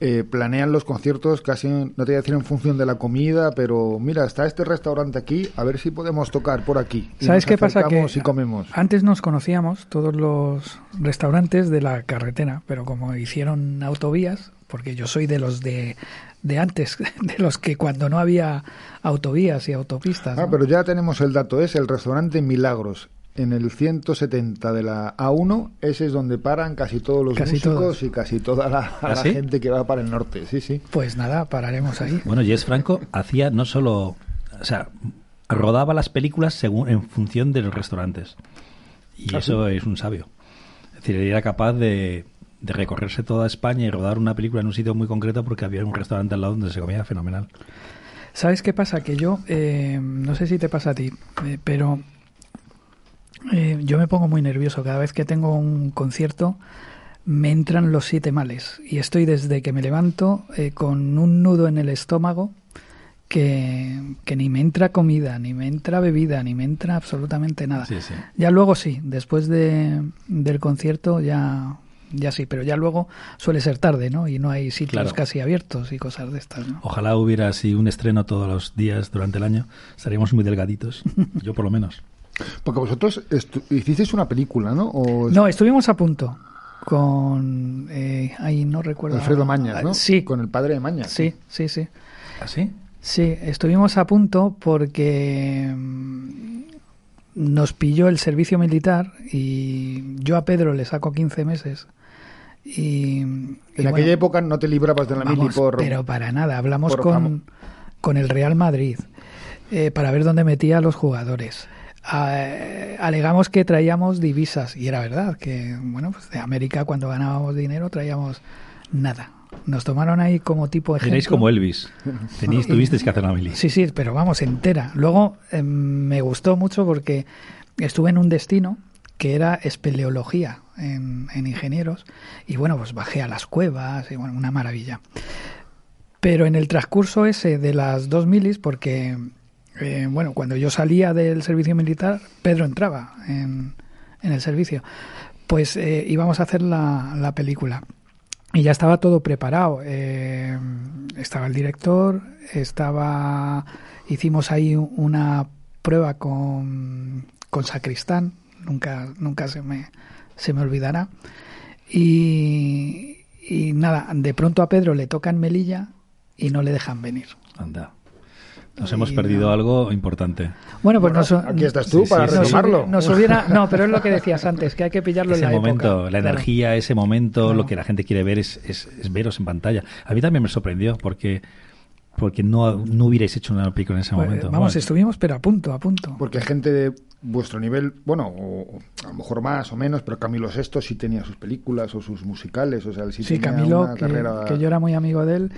Eh, planean los conciertos casi, no te voy a decir en función de la comida, pero mira, está este restaurante aquí, a ver si podemos tocar por aquí. Y ¿Sabes nos qué pasa? Que y comemos. antes nos conocíamos todos los restaurantes de la carretera, pero como hicieron autovías, porque yo soy de los de, de antes, *laughs* de los que cuando no había autovías y autopistas. Ah, ¿no? pero ya tenemos el dato, es el restaurante Milagros. En el 170 de la A1, ese es donde paran casi todos los Casi músicos todos. y casi toda la, ¿Ah, la sí? gente que va para el norte. Sí, sí. Pues nada, pararemos ahí. Bueno, Jess Franco hacía no solo, o sea, rodaba las películas según en función de los restaurantes. Y ¿Ah, eso es un sabio. Es decir, él era capaz de, de recorrerse toda España y rodar una película en un sitio muy concreto porque había un restaurante al lado donde se comía fenomenal. ¿Sabes qué pasa? Que yo, eh, no sé si te pasa a ti, eh, pero eh, yo me pongo muy nervioso cada vez que tengo un concierto. Me entran los siete males y estoy desde que me levanto eh, con un nudo en el estómago que, que ni me entra comida, ni me entra bebida, ni me entra absolutamente nada. Sí, sí. Ya luego sí, después de, del concierto ya, ya sí, pero ya luego suele ser tarde, ¿no? Y no hay sitios Claro. casi abiertos y cosas de estas, ¿no? Ojalá hubiera así un estreno todos los días durante el año. Estaríamos muy delgaditos. *laughs* Yo por lo menos. Porque vosotros estu- hicisteis una película, ¿no? O No, estuvimos a punto con... Eh, ahí no recuerdo. Alfredo Mañas, ¿no? Sí, Con el padre de Mañas. sí, sí, sí. ¿Así? Sí, estuvimos a punto porque mm, nos pilló el servicio militar y yo a Pedro le saco 15 meses. Y, y En bueno, aquella época no te librabas de la mili vamos, por... Pero para nada, hablamos con, con el Real Madrid eh, para ver dónde metía a los jugadores. Alegamos que traíamos divisas y era verdad que bueno pues de América cuando ganábamos dinero traíamos nada nos tomaron ahí como tipo ejemplo Erais como Elvis. Tenéis, tuvisteis que hacer la mili. Sí, sí, pero vamos, entera. Luego eh, me gustó mucho porque estuve en un destino que era espeleología en, en ingenieros y bueno, pues bajé a las cuevas y bueno, una maravilla. Pero en el transcurso ese de las dos milis, porque eh, bueno, cuando yo salía del servicio militar, Pedro entraba en, el servicio, pues eh, íbamos a hacer la, la película. Y ya estaba todo preparado. Eh, estaba el director, estaba. Hicimos ahí una prueba con, con Sacristán, nunca, nunca se me, se me olvidará. Y, y nada, de pronto a Pedro le tocan Melilla y no le dejan venir. Anda. Nos hemos perdido no. algo importante. Bueno, pues Bueno, nos, aquí estás tú sí, para sí, sí. nos, retomarlo. nos hubiera. No, pero es lo que decías antes, que hay que pillarlo Ese en la momento, época. la Claro. energía, ese momento, Claro. lo que la gente quiere ver es, es, es veros en pantalla. A mí también me sorprendió porque porque no, no hubierais hecho una película en ese Pues, momento. vamos, Bueno, estuvimos, pero a punto, a punto. Porque hay gente de vuestro nivel, bueno, o, a lo mejor más o menos, pero Camilo Sesto sí tenía sus películas o sus musicales, o sea, él sí, Sí, tenía Camilo, una que, carrera... que yo era muy amigo de él,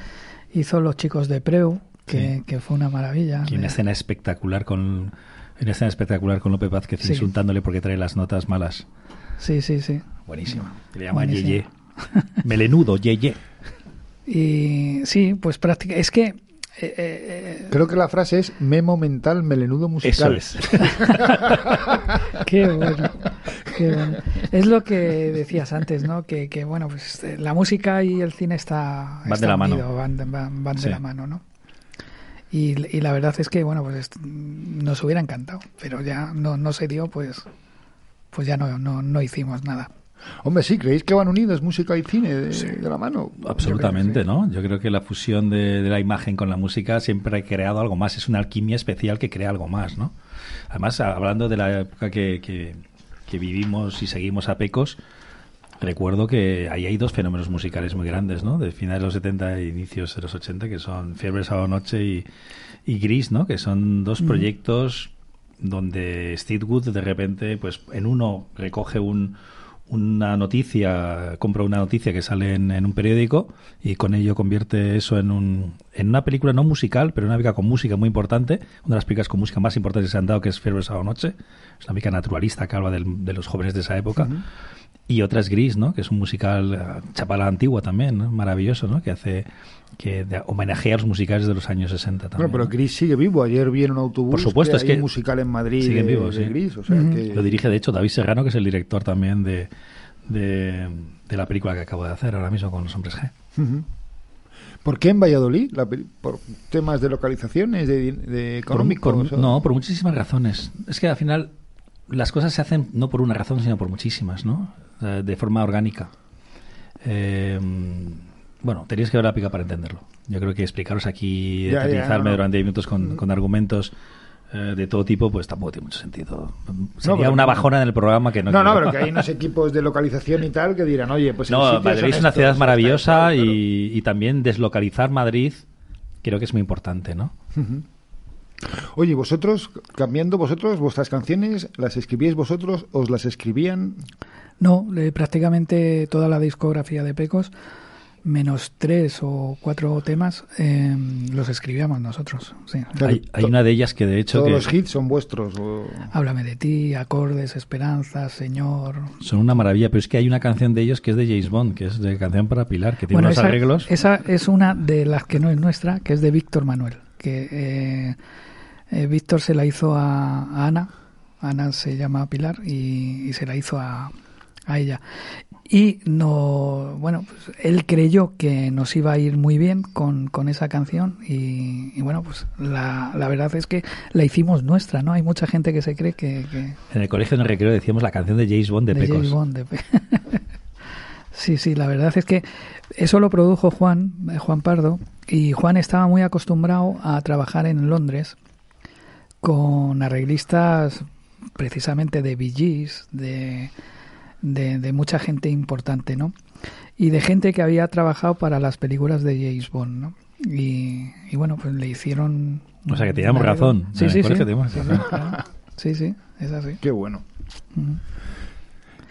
hizo Los Chicos de Preu, que, Sí. que fue una maravilla. y una escena espectacular con una escena espectacular con López Vázquez Sí. insultándole porque trae las notas malas. Sí, sí, sí. Buenísima. Le llama Buenísimo. Yeye. *laughs* Melenudo, Yeye. Y sí, pues prácticamente. Es que. eh, eh, Creo que la frase es memo mental, melenudo musical. Eso es. *laughs* qué bueno, qué bueno. Es lo que decías antes, ¿no? Que, que, bueno, pues eh, la música y el cine está, Van de la mano. van, de- van- la mano, ¿no? Y, y la verdad es que, bueno, pues nos hubiera encantado, pero ya no, no se dio, pues, pues ya no, no, no hicimos nada. Hombre, sí, ¿creéis que van unidos música y cine de, de la mano? Absolutamente, Yo ¿no? Yo creo que la fusión de, de la imagen con la música siempre ha creado algo más. Es una alquimia especial que crea algo más, ¿no? Además, hablando de la época que, que- que vivimos y seguimos a Pecos, recuerdo que ahí hay dos fenómenos musicales muy grandes, ¿no? De finales de los 70 e inicios de los 80, que son Fiebre Sábado Noche y, y Gris, ¿no? Que son dos proyectos donde Steve Wood de repente, pues en uno recoge un, una noticia, compra una noticia que sale en, en un periódico y con ello convierte eso en, un, en una película no musical, pero una película con música muy importante, una de las películas con música más importantes que se han dado, que es Fiebre Sábado Noche, es una película naturalista que habla del- de los jóvenes de esa época. Y otra es Gris, ¿no? Que es un musical eh, chapala antigua también, ¿no? Maravilloso, ¿no? Que hace que homenajea a los musicales de los años 60 también. Bueno, pero. Gris sigue vivo. Ayer vi en un autobús Por supuesto, que es hay que un musical en Madrid de, de sí. Gris. O sea, Ujú. que... Lo dirige, de hecho, David Serrano, que es el director también de, de, de la película que acabo de hacer ahora mismo con los hombres G. ¿Por qué en Valladolid? La ¿Por temas de localizaciones, de, de económicos? por- no, por muchísimas razones. Es que al final las cosas se hacen no por una razón, sino por muchísimas, ¿no? Eh, De forma orgánica. Eh, bueno, tenéis que ver la pica para entenderlo. Yo creo que explicaros aquí, Ya, detallarme no. durante 10 minutos con, con argumentos eh, de todo tipo, pues tampoco tiene mucho sentido. Sería una bajona en el programa que no No, no, pero que hay unos equipos de localización y tal que dirán, oye, pues No, Madrid es una ciudad maravillosa y, y también deslocalizar Madrid creo que es muy importante, ¿no? Oye, vosotros, cambiando vosotros, vuestras canciones, ¿las escribíais vosotros? ¿Os las escribían? No, eh, prácticamente toda la discografía de Pecos, menos tres o cuatro temas, eh, los escribíamos nosotros. Sí. Claro, hay, una de ellas que de hecho Todos que los hits son vuestros. o- Háblame de ti, acordes, esperanzas, Señor. son una maravilla, pero es que hay una canción de ellos que es de James Bond, que es de canción para Pilar, que tiene unos esa, arreglos. esa es una de las que no es nuestra, que es de Víctor Manuel, que eh, eh, Víctor se la hizo a, a Ana, Ana se llama Pilar y, y se la hizo a, a ella. Y no, bueno, pues él creyó que nos iba a ir muy bien con, con esa canción y, y bueno, pues la, la verdad es que la hicimos nuestra, ¿no? Hay mucha gente que se cree que- que, En el colegio en el recreo decíamos la canción de James Bond de, de Pecos. James Bond, de Pe- *laughs* sí, sí, la verdad es que eso lo produjo Juan, eh, Juan Pardo, y Juan estaba muy acostumbrado a trabajar en Londres con arreglistas precisamente de Gees, de, de, de mucha gente importante, ¿no? Y de gente que había trabajado para las películas de James Bond, ¿no? Y, y bueno, pues le hicieron... O sea, que teníamos razón. Sí, sí, sí. Sí, sí, es así. Qué bueno.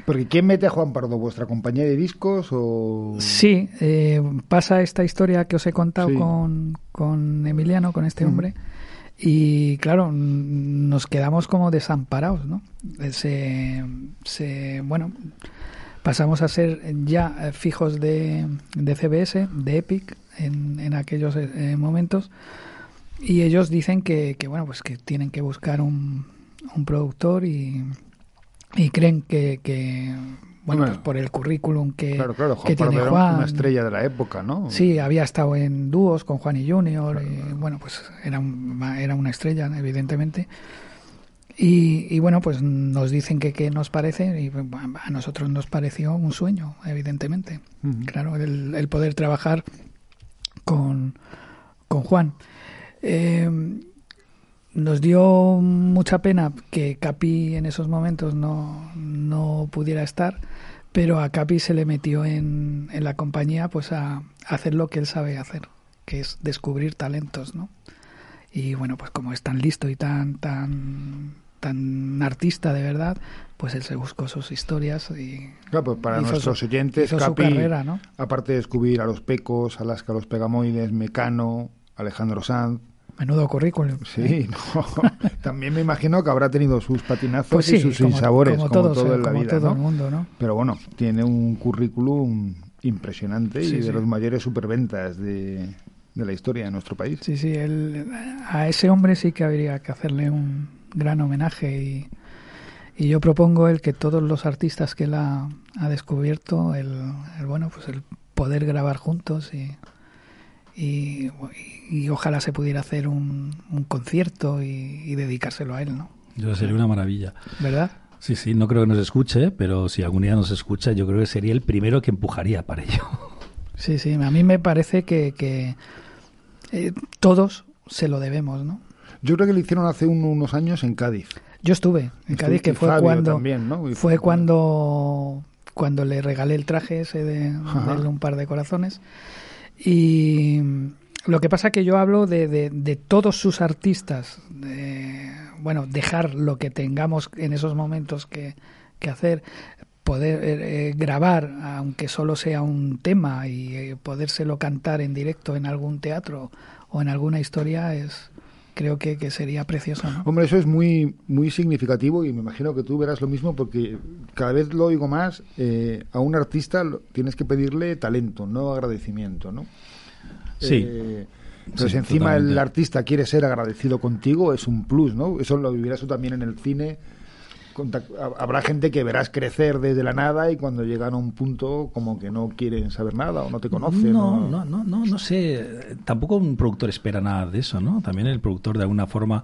Porque ¿quién mete a Juan Pardo? ¿Vuestra compañía de discos o...? Sí, eh, pasa esta historia que os he contado Sí. con, con Emiliano, con este Ujú. hombre, y claro, nos quedamos como desamparados, ¿no? Eh, Se, se- bueno, pasamos a ser ya eh, fijos de, de CBS, de Epic, en, en aquellos eh, momentos, y ellos dicen que, que, bueno, pues que tienen que buscar un, un productor y, y creen que, que bueno, Bueno. pues por el currículum que, Claro, claro, Juan que tiene era Juan. una estrella de la época, ¿no? Sí, había estado en dúos con Juan y Junior, y bueno, pues era, un- era una estrella, evidentemente. Y, y bueno, pues nos dicen que qué nos parece, y bueno, a nosotros nos pareció un sueño, evidentemente. Claro, el, el poder trabajar con, con Juan. Eh, nos dio mucha pena que Capi en esos momentos no, no pudiera estar, pero a Capi se le metió en, en la compañía pues a, a hacer lo que él sabe hacer, que es descubrir talentos, ¿no? Y bueno, pues como es tan listo y tan tan tan artista de verdad, pues él se buscó sus historias y Claro, pues para nuestros su- oyentes, Capi, carrera, ¿no? aparte de descubrir a los Pecos, Alaska, los Pegamoides, Mecano, Alejandro Sanz, Menudo currículum. sí, *laughs* no, también me imagino que habrá tenido sus patinazos Pues sí, y sus como, sinsabores, como como, todos, todo eh, en la como vida, todo ¿no? el mundo, ¿no? Pero bueno, tiene un currículum impresionante Sí, y de sí. los mayores superventas de, de la historia de nuestro país. Sí, sí, él- a ese hombre sí que habría que hacerle un gran homenaje y, y yo propongo el que todos los artistas que él ha, ha descubierto, el, el, bueno, pues el poder grabar juntos y, y, y ojalá se pudiera hacer un, un concierto y, y dedicárselo a él, ¿no? Eso sería una maravilla. ¿Verdad? Sí, sí, no creo que nos escuche, pero si algún día nos escucha, yo creo que sería el primero que empujaría para ello. Sí, sí, a mí me parece que, que eh, todos se lo debemos, ¿no? Yo creo que lo hicieron hace un- unos años en Cádiz. Yo estuve en Cádiz, Y que fue Fabio cuando también, ¿no? Y- fue cuando cuando le regalé el traje ese de, de un par de corazones y lo que pasa que yo hablo de, de, todos sus artistas bueno dejar lo que tengamos en esos momentos que, que hacer poder eh, eh, grabar aunque solo sea un tema y eh, podérselo cantar en directo en algún teatro o en alguna historia es creo que, que sería precioso ¿no? Hombre, eso es muy muy significativo y me imagino que tú verás lo mismo porque cada vez lo oigo más. eh, a un artista lo- tienes que pedirle talento, no agradecimiento, ¿no? Sí. Eh, pero Sí, si encima totalmente. el artista quiere ser agradecido contigo, es un plus, ¿no? Eso lo vivirás tú también en el cine. Habrá gente que verás crecer desde la nada y cuando llegan a un punto como que no quieren saber nada o no te conocen. No, o- no, no, no, no sé. Tampoco un productor espera nada de eso, ¿no? También el productor de alguna forma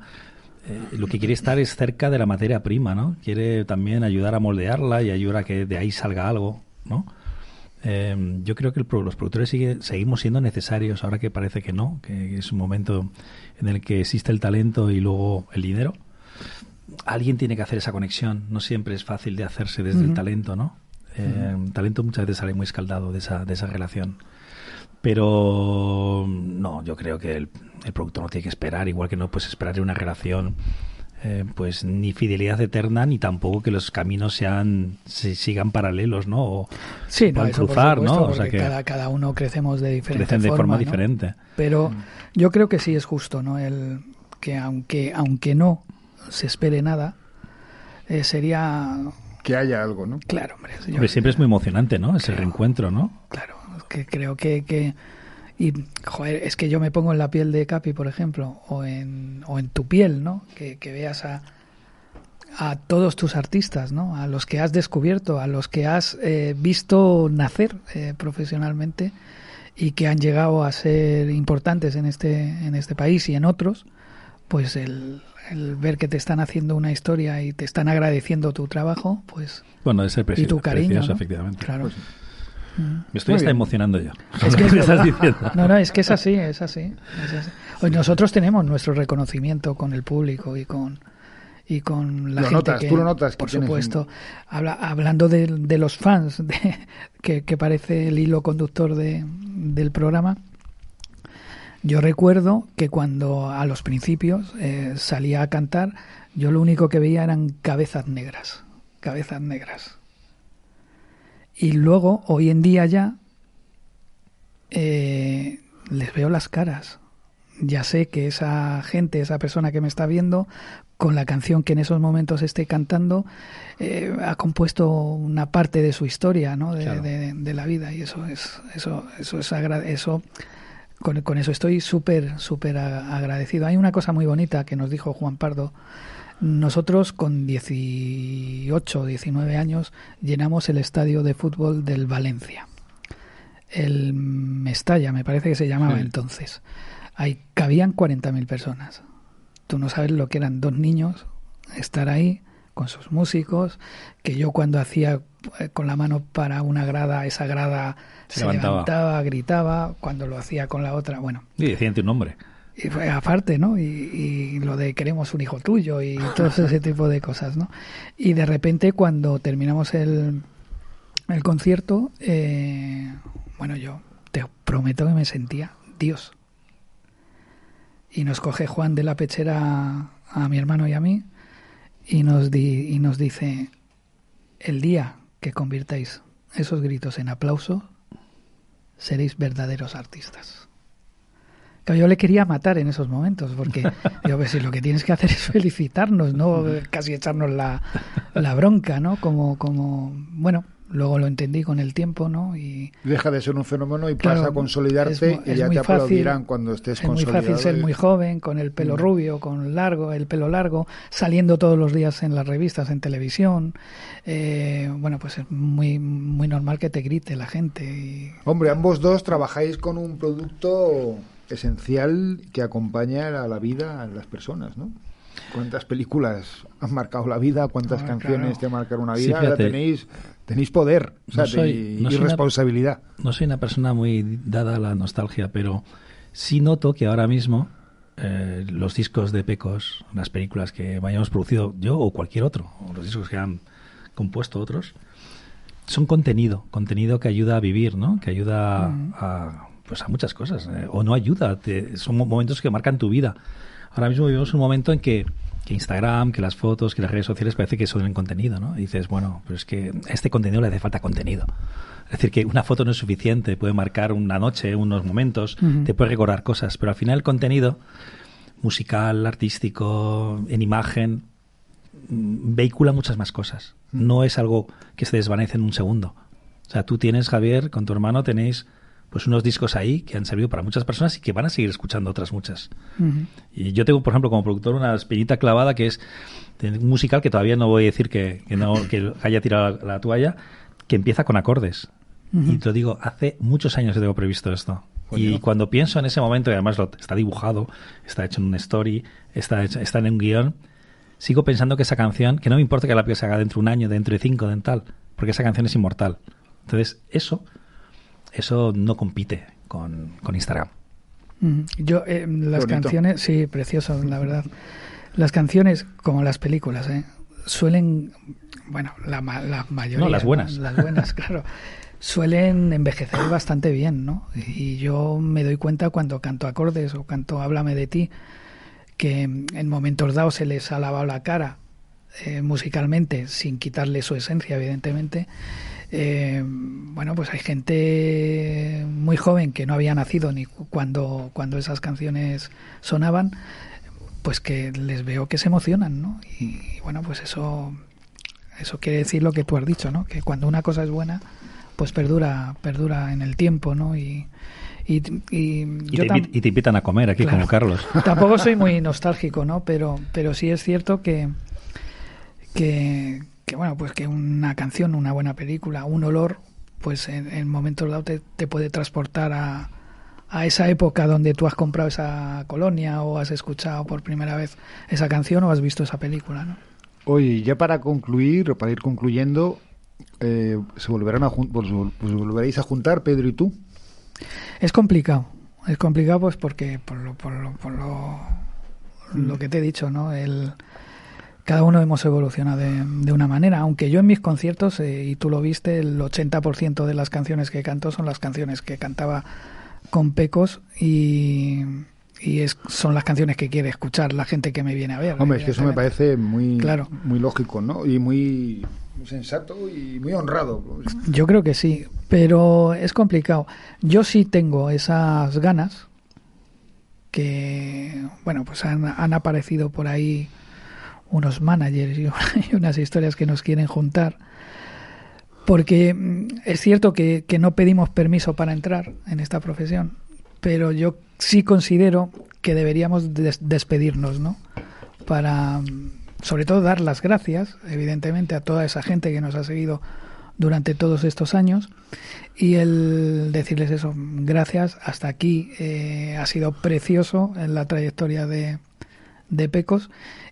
eh, lo que quiere estar es cerca de la materia prima, ¿no? Quiere también ayudar a moldearla y ayudar a que de ahí salga algo, ¿no? Eh, yo creo que el los productores sigue- seguimos siendo necesarios ahora que parece que no, que es un momento en el que existe el talento y luego el dinero. Alguien tiene que hacer esa conexión, no siempre es fácil de hacerse desde el talento, ¿no? Eh, talento muchas veces sale muy escaldado de esa, de esa relación. Pero no, yo creo que el, el productor no tiene que esperar, igual que no puedes esperar en una relación, eh, pues ni fidelidad eterna, ni tampoco que los caminos sean se sigan paralelos, ¿no? O Sí, no, cruzar, supuesto, ¿no? O sea que cada, cada uno crecemos de diferente crecen de forma ¿no? diferente. Pero yo creo que sí es justo, ¿no? El que aunque aunque no se espere nada, eh, sería Que haya algo, ¿no? claro, hombre. yo- siempre es muy emocionante, ¿no? Ese reencuentro, ¿no? Claro, es que creo que, que y joder, es que yo me pongo en la piel de Capi, por ejemplo, o en, o en tu piel, ¿no? Que, que veas a, a todos tus artistas, ¿no? A los que has descubierto, a los que has eh, visto nacer eh, profesionalmente y que han llegado a ser importantes en este, en este país y en otros, pues el, el ver que te están haciendo una historia y te están agradeciendo tu trabajo, pues Bueno, es el y tu cariño, precioso, ¿no? efectivamente. Claro. Pues Me estoy hasta emocionando yo. Es que *laughs* es estás diciendo. No, no, es que es así, es así. es así. Hoy nosotros tenemos nuestro reconocimiento con el público y con y con la Lo gente notas, que, tú lo notas que por supuesto, habla, hablando de, de los fans, *laughs* de, que, que parece el hilo conductor de, del programa. Yo recuerdo que cuando a los principios eh, salía a cantar, yo lo único que veía eran cabezas negras, cabezas negras. Y luego, hoy en día ya, eh, les veo las caras. Ya sé que esa gente, esa persona que me está viendo, con la canción que en esos momentos esté cantando, eh, ha compuesto una parte de su historia, ¿no? De, Claro. de- de la vida y eso es, eso, eso es eso. Con, con eso estoy súper, súper agradecido. Hay una cosa muy bonita que nos dijo Juan Pardo. Nosotros con 18, 19 años llenamos el estadio de fútbol del Valencia. El Mestalla, me parece que se llamaba Sí. entonces. Ahí cabían 40.000 personas. Tú no sabes lo que eran dos niños estar ahí con sus músicos, que yo cuando hacía eh, con la mano para una grada, esa grada Se se, levantaba. levantaba, gritaba, cuando lo hacía con la otra, bueno, Y decían tu nombre. y fue aparte, ¿no? Y, y lo de queremos un hijo tuyo y todo *laughs* ese tipo de cosas, ¿no? Y de repente cuando terminamos el, el concierto, eh, bueno, yo te prometo que me sentía Dios. Y nos coge Juan de la pechera a mi hermano y a mí y nos, di- y nos dice, el día que convirtáis esos gritos en aplauso, seréis verdaderos artistas. Claro, yo le quería matar en esos momentos, porque *laughs* digo, pues si lo que tienes que hacer es felicitarnos, no casi echarnos la, la bronca, ¿no? Como, como, bueno, luego lo entendí con el tiempo, ¿no? Y Deja de ser un fenómeno y Claro, pasa a consolidarte es mu- y es ya muy te fácil- aplaudirán cuando estés es muy consolidado. fácil ser muy joven, con el pelo rubio, con largo, el pelo largo, saliendo todos los días en las revistas, en televisión. Eh, bueno, pues es muy, muy normal que te grite la gente. Y, Hombre, ambos dos trabajáis con un producto esencial que acompaña a la vida a las personas, ¿no? ¿Cuántas películas han marcado la vida? ¿Cuántas Ah, canciones claro. te marcaron una Sí, vida? Ahora fíjate. tenéis, tenéis poder o sea, No soy- y, no y soy una- responsabilidad. No soy una persona muy dada a la nostalgia, pero sí noto que ahora mismo eh, los discos de Pecos, las películas que hayamos producido yo o cualquier otro, o los discos que han compuesto otros, son contenido, contenido que ayuda a vivir, ¿no? Que ayuda Mm. a, pues a muchas cosas, eh, o no ayuda, te- son mo- momentos que marcan tu vida. Ahora mismo vivimos un momento en que, que Instagram, que las fotos, que las redes sociales parece que son en contenido, ¿no? Y dices, bueno, pero es que a este contenido le hace falta contenido. Es decir, que una foto no es suficiente, puede marcar una noche, unos momentos, te puede recordar cosas, pero al final el contenido musical, artístico, en imagen, mm, vehicula muchas más cosas. No es algo que se desvanece en un segundo. O sea, tú tienes, Javier, con tu hermano tenéis pues unos discos ahí que han servido para muchas personas y que van a seguir escuchando otras muchas. Y yo tengo, por ejemplo, como productor una espinita clavada que es un musical que todavía no voy a decir que, que no *coughs* que haya tirado la, la toalla, que empieza con acordes. Y te lo digo, hace muchos años que tengo previsto esto. Y cuando pienso en ese momento, y además lo- está dibujado, está hecho en una story, está, hecho- está en un guion, sigo pensando que esa canción, que no me importa que la se haga dentro de un año, dentro de cinco, de tal, porque esa canción es inmortal. Entonces, eso, eso no compite con, con Instagram. Yo, eh, las bonito. canciones, sí, precioso, la verdad. Las canciones, como las películas, ¿eh? suelen, bueno, la, ma- la mayoría. No, las buenas. Las buenas, claro. Suelen envejecer bastante bien, ¿no? Y yo me doy cuenta cuando canto acordes o canto Háblame de ti, que en momentos dados se les ha lavado la cara eh, musicalmente, sin quitarle su esencia, evidentemente. Eh, bueno, pues hay gente muy joven que no había nacido ni cu- cuando, cuando esas canciones sonaban, pues que les veo que se emocionan, ¿no? Y, bueno, pues eso, eso quiere decir lo que tú has dicho, ¿no? Que cuando una cosa es buena, pues perdura, perdura en el tiempo, ¿no? Y, y, y Y, yo te, y te invitan a comer aquí, Claro. como Carlos. Tampoco soy muy *laughs* nostálgico, ¿no? Pero, pero sí es cierto que, que, que, bueno, pues que una canción, una buena película, un olor, pues en, en momentos dados te, te puede transportar a, a esa época donde tú has comprado esa colonia o has escuchado por primera vez esa canción o has visto esa película, ¿no? Oye, ya para concluir, o para ir concluyendo, eh, ¿se volverán a pues, pues volveréis a juntar, Pedro y tú? Es complicado, es complicado pues porque por lo, por lo, por lo, lo que te he dicho, ¿no? El, cada uno hemos evolucionado de, de una manera, aunque yo en mis conciertos, eh, y tú lo viste, el 80% de las canciones que canto son las canciones que cantaba con Pecos y, y es, son las canciones que quiere escuchar la gente que me viene a ver. Hombre, es que eso me parece muy, Claro. muy lógico, ¿no? Y muy, muy sensato y muy honrado. Yo creo que sí, pero es complicado. Yo sí tengo esas ganas que, bueno, pues han, han aparecido por ahí unos managers y, *laughs* y unas historias que nos quieren juntar. Porque mm, es cierto que, que no pedimos permiso para entrar en esta profesión, pero yo sí considero que deberíamos des- despedirnos, ¿no? Para, mm, sobre todo, dar las gracias, evidentemente, a toda esa gente que nos ha seguido durante todos estos años y el decirles eso, gracias, hasta aquí eh, ha sido precioso en la trayectoria de, de Pecos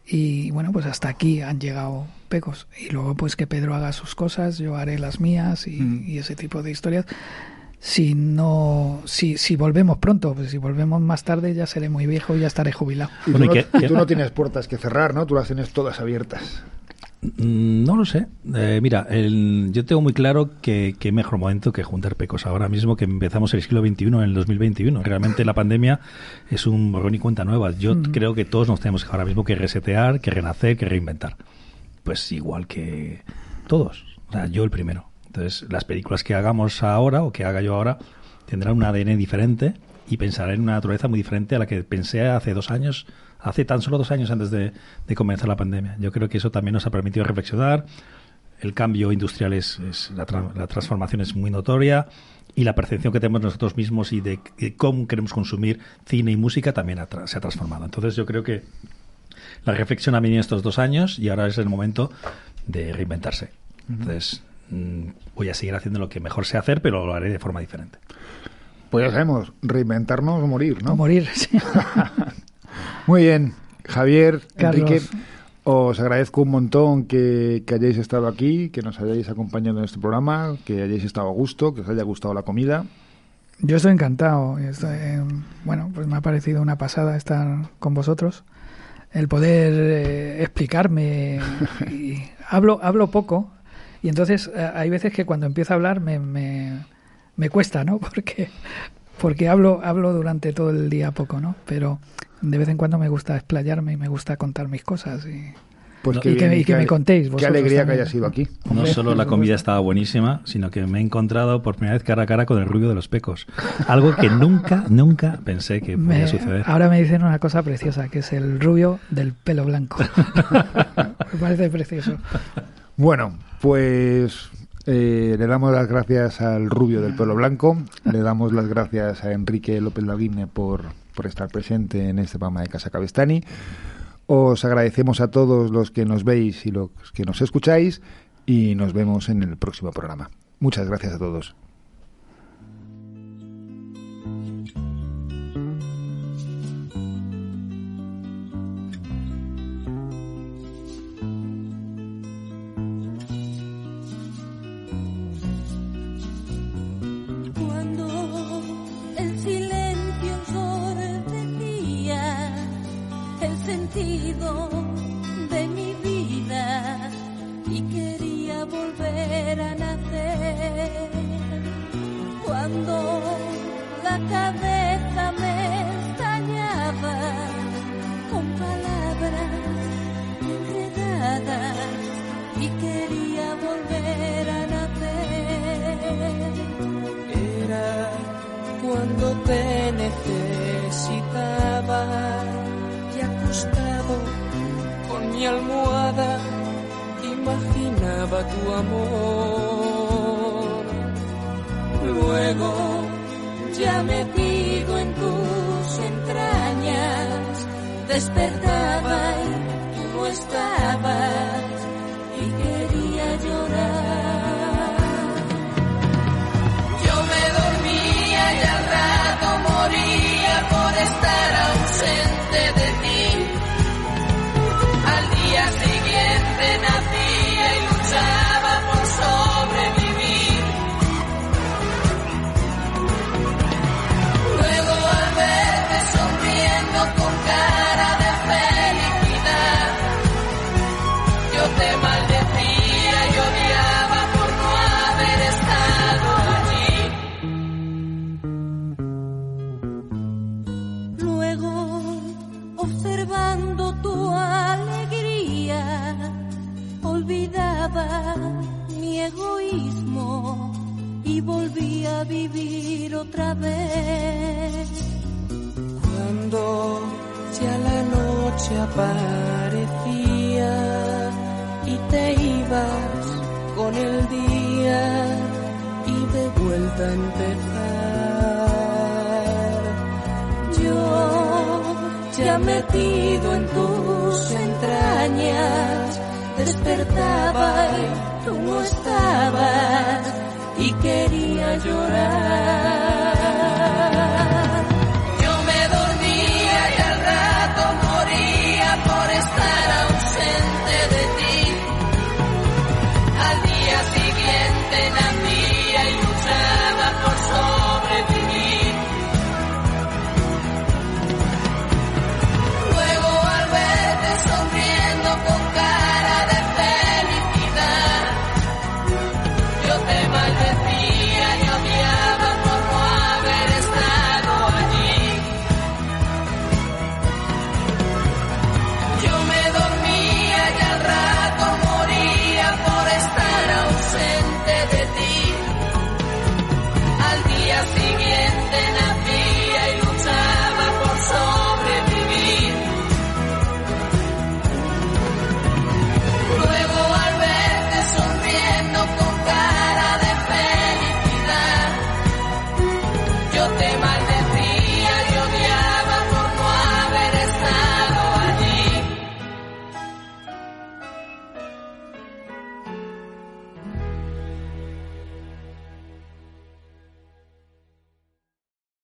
y bueno, pues hasta aquí han llegado Pecos y luego pues que Pedro haga sus cosas, yo haré las mías y, Mm. y ese tipo de historias. Si no, si, si volvemos pronto, pues si volvemos más tarde ya seré muy viejo y ya estaré jubilado. Y Bueno, tú, ¿y no, tú no tienes puertas que cerrar, ¿no? Tú las tienes todas abiertas. Mm, No lo sé. Eh, mira, el- yo tengo muy claro que, que mejor momento que juntar pecos. Ahora mismo que empezamos el siglo XXI en el 2021. Realmente la pandemia es un borrón y cuenta nueva. Yo creo que todos nos tenemos ahora mismo que resetear, que renacer, que reinventar. Pues igual que todos. O sea, yo el primero. Entonces, las películas que hagamos ahora o que haga yo ahora tendrán un ADN diferente y pensaré en una naturaleza muy diferente a la que pensé hace dos años, hace tan solo dos años antes de, de comenzar la pandemia. Yo creo que eso también nos ha permitido reflexionar. El cambio industrial es, es- la, tra- la transformación es muy notoria y la percepción que tenemos nosotros mismos y de, de cómo queremos consumir cine y música también ha se ha transformado. Entonces yo creo que la reflexión ha venido estos dos años y ahora es el momento de reinventarse. Entonces mm, voy a seguir haciendo lo que mejor sé hacer, pero lo haré de forma diferente. Pues ya sabemos, reinventarnos o morir, ¿no? O morir, sí. *laughs* Muy bien, Javier, Carlos. Enrique, os agradezco un montón que, que hayáis estado aquí, que nos hayáis acompañado en este programa, que hayáis estado a gusto, que os haya gustado la comida. Yo estoy encantado. Estoy, eh, bueno, pues me ha parecido una pasada estar con vosotros. El poder eh, explicarme. Y *laughs* hablo, hablo poco. Y entonces eh, hay veces que cuando empiezo a hablar me, me, me cuesta, ¿no? *laughs* Porque, porque hablo, hablo durante todo el día poco, ¿no? Pero de vez en cuando me gusta explayarme y me gusta contar mis cosas. Y, Pues No, qué y que, bien, y que qué me contéis. Qué vosotros alegría que hayas ido aquí. No solo la comida estaba buenísima, sino que me he encontrado por primera vez cara a cara con el rubio de los pecos. Algo que nunca, *laughs* nunca pensé que podía Me- suceder. ahora me dicen una cosa preciosa, que es el rubio del pelo blanco. *laughs* me parece precioso. Bueno, pues Eh, le damos las gracias al rubio del pelo blanco, le damos las gracias a Enrique López Laguine por, por estar presente en este programa de Casa Cabestani. Os agradecemos a todos los que nos veis y los que nos escucháis y nos vemos en el próximo programa. Muchas gracias a todos. Cuando te necesitaba y acostado con mi almohada imaginaba tu amor. Luego, ya metido en tus entrañas, despertaba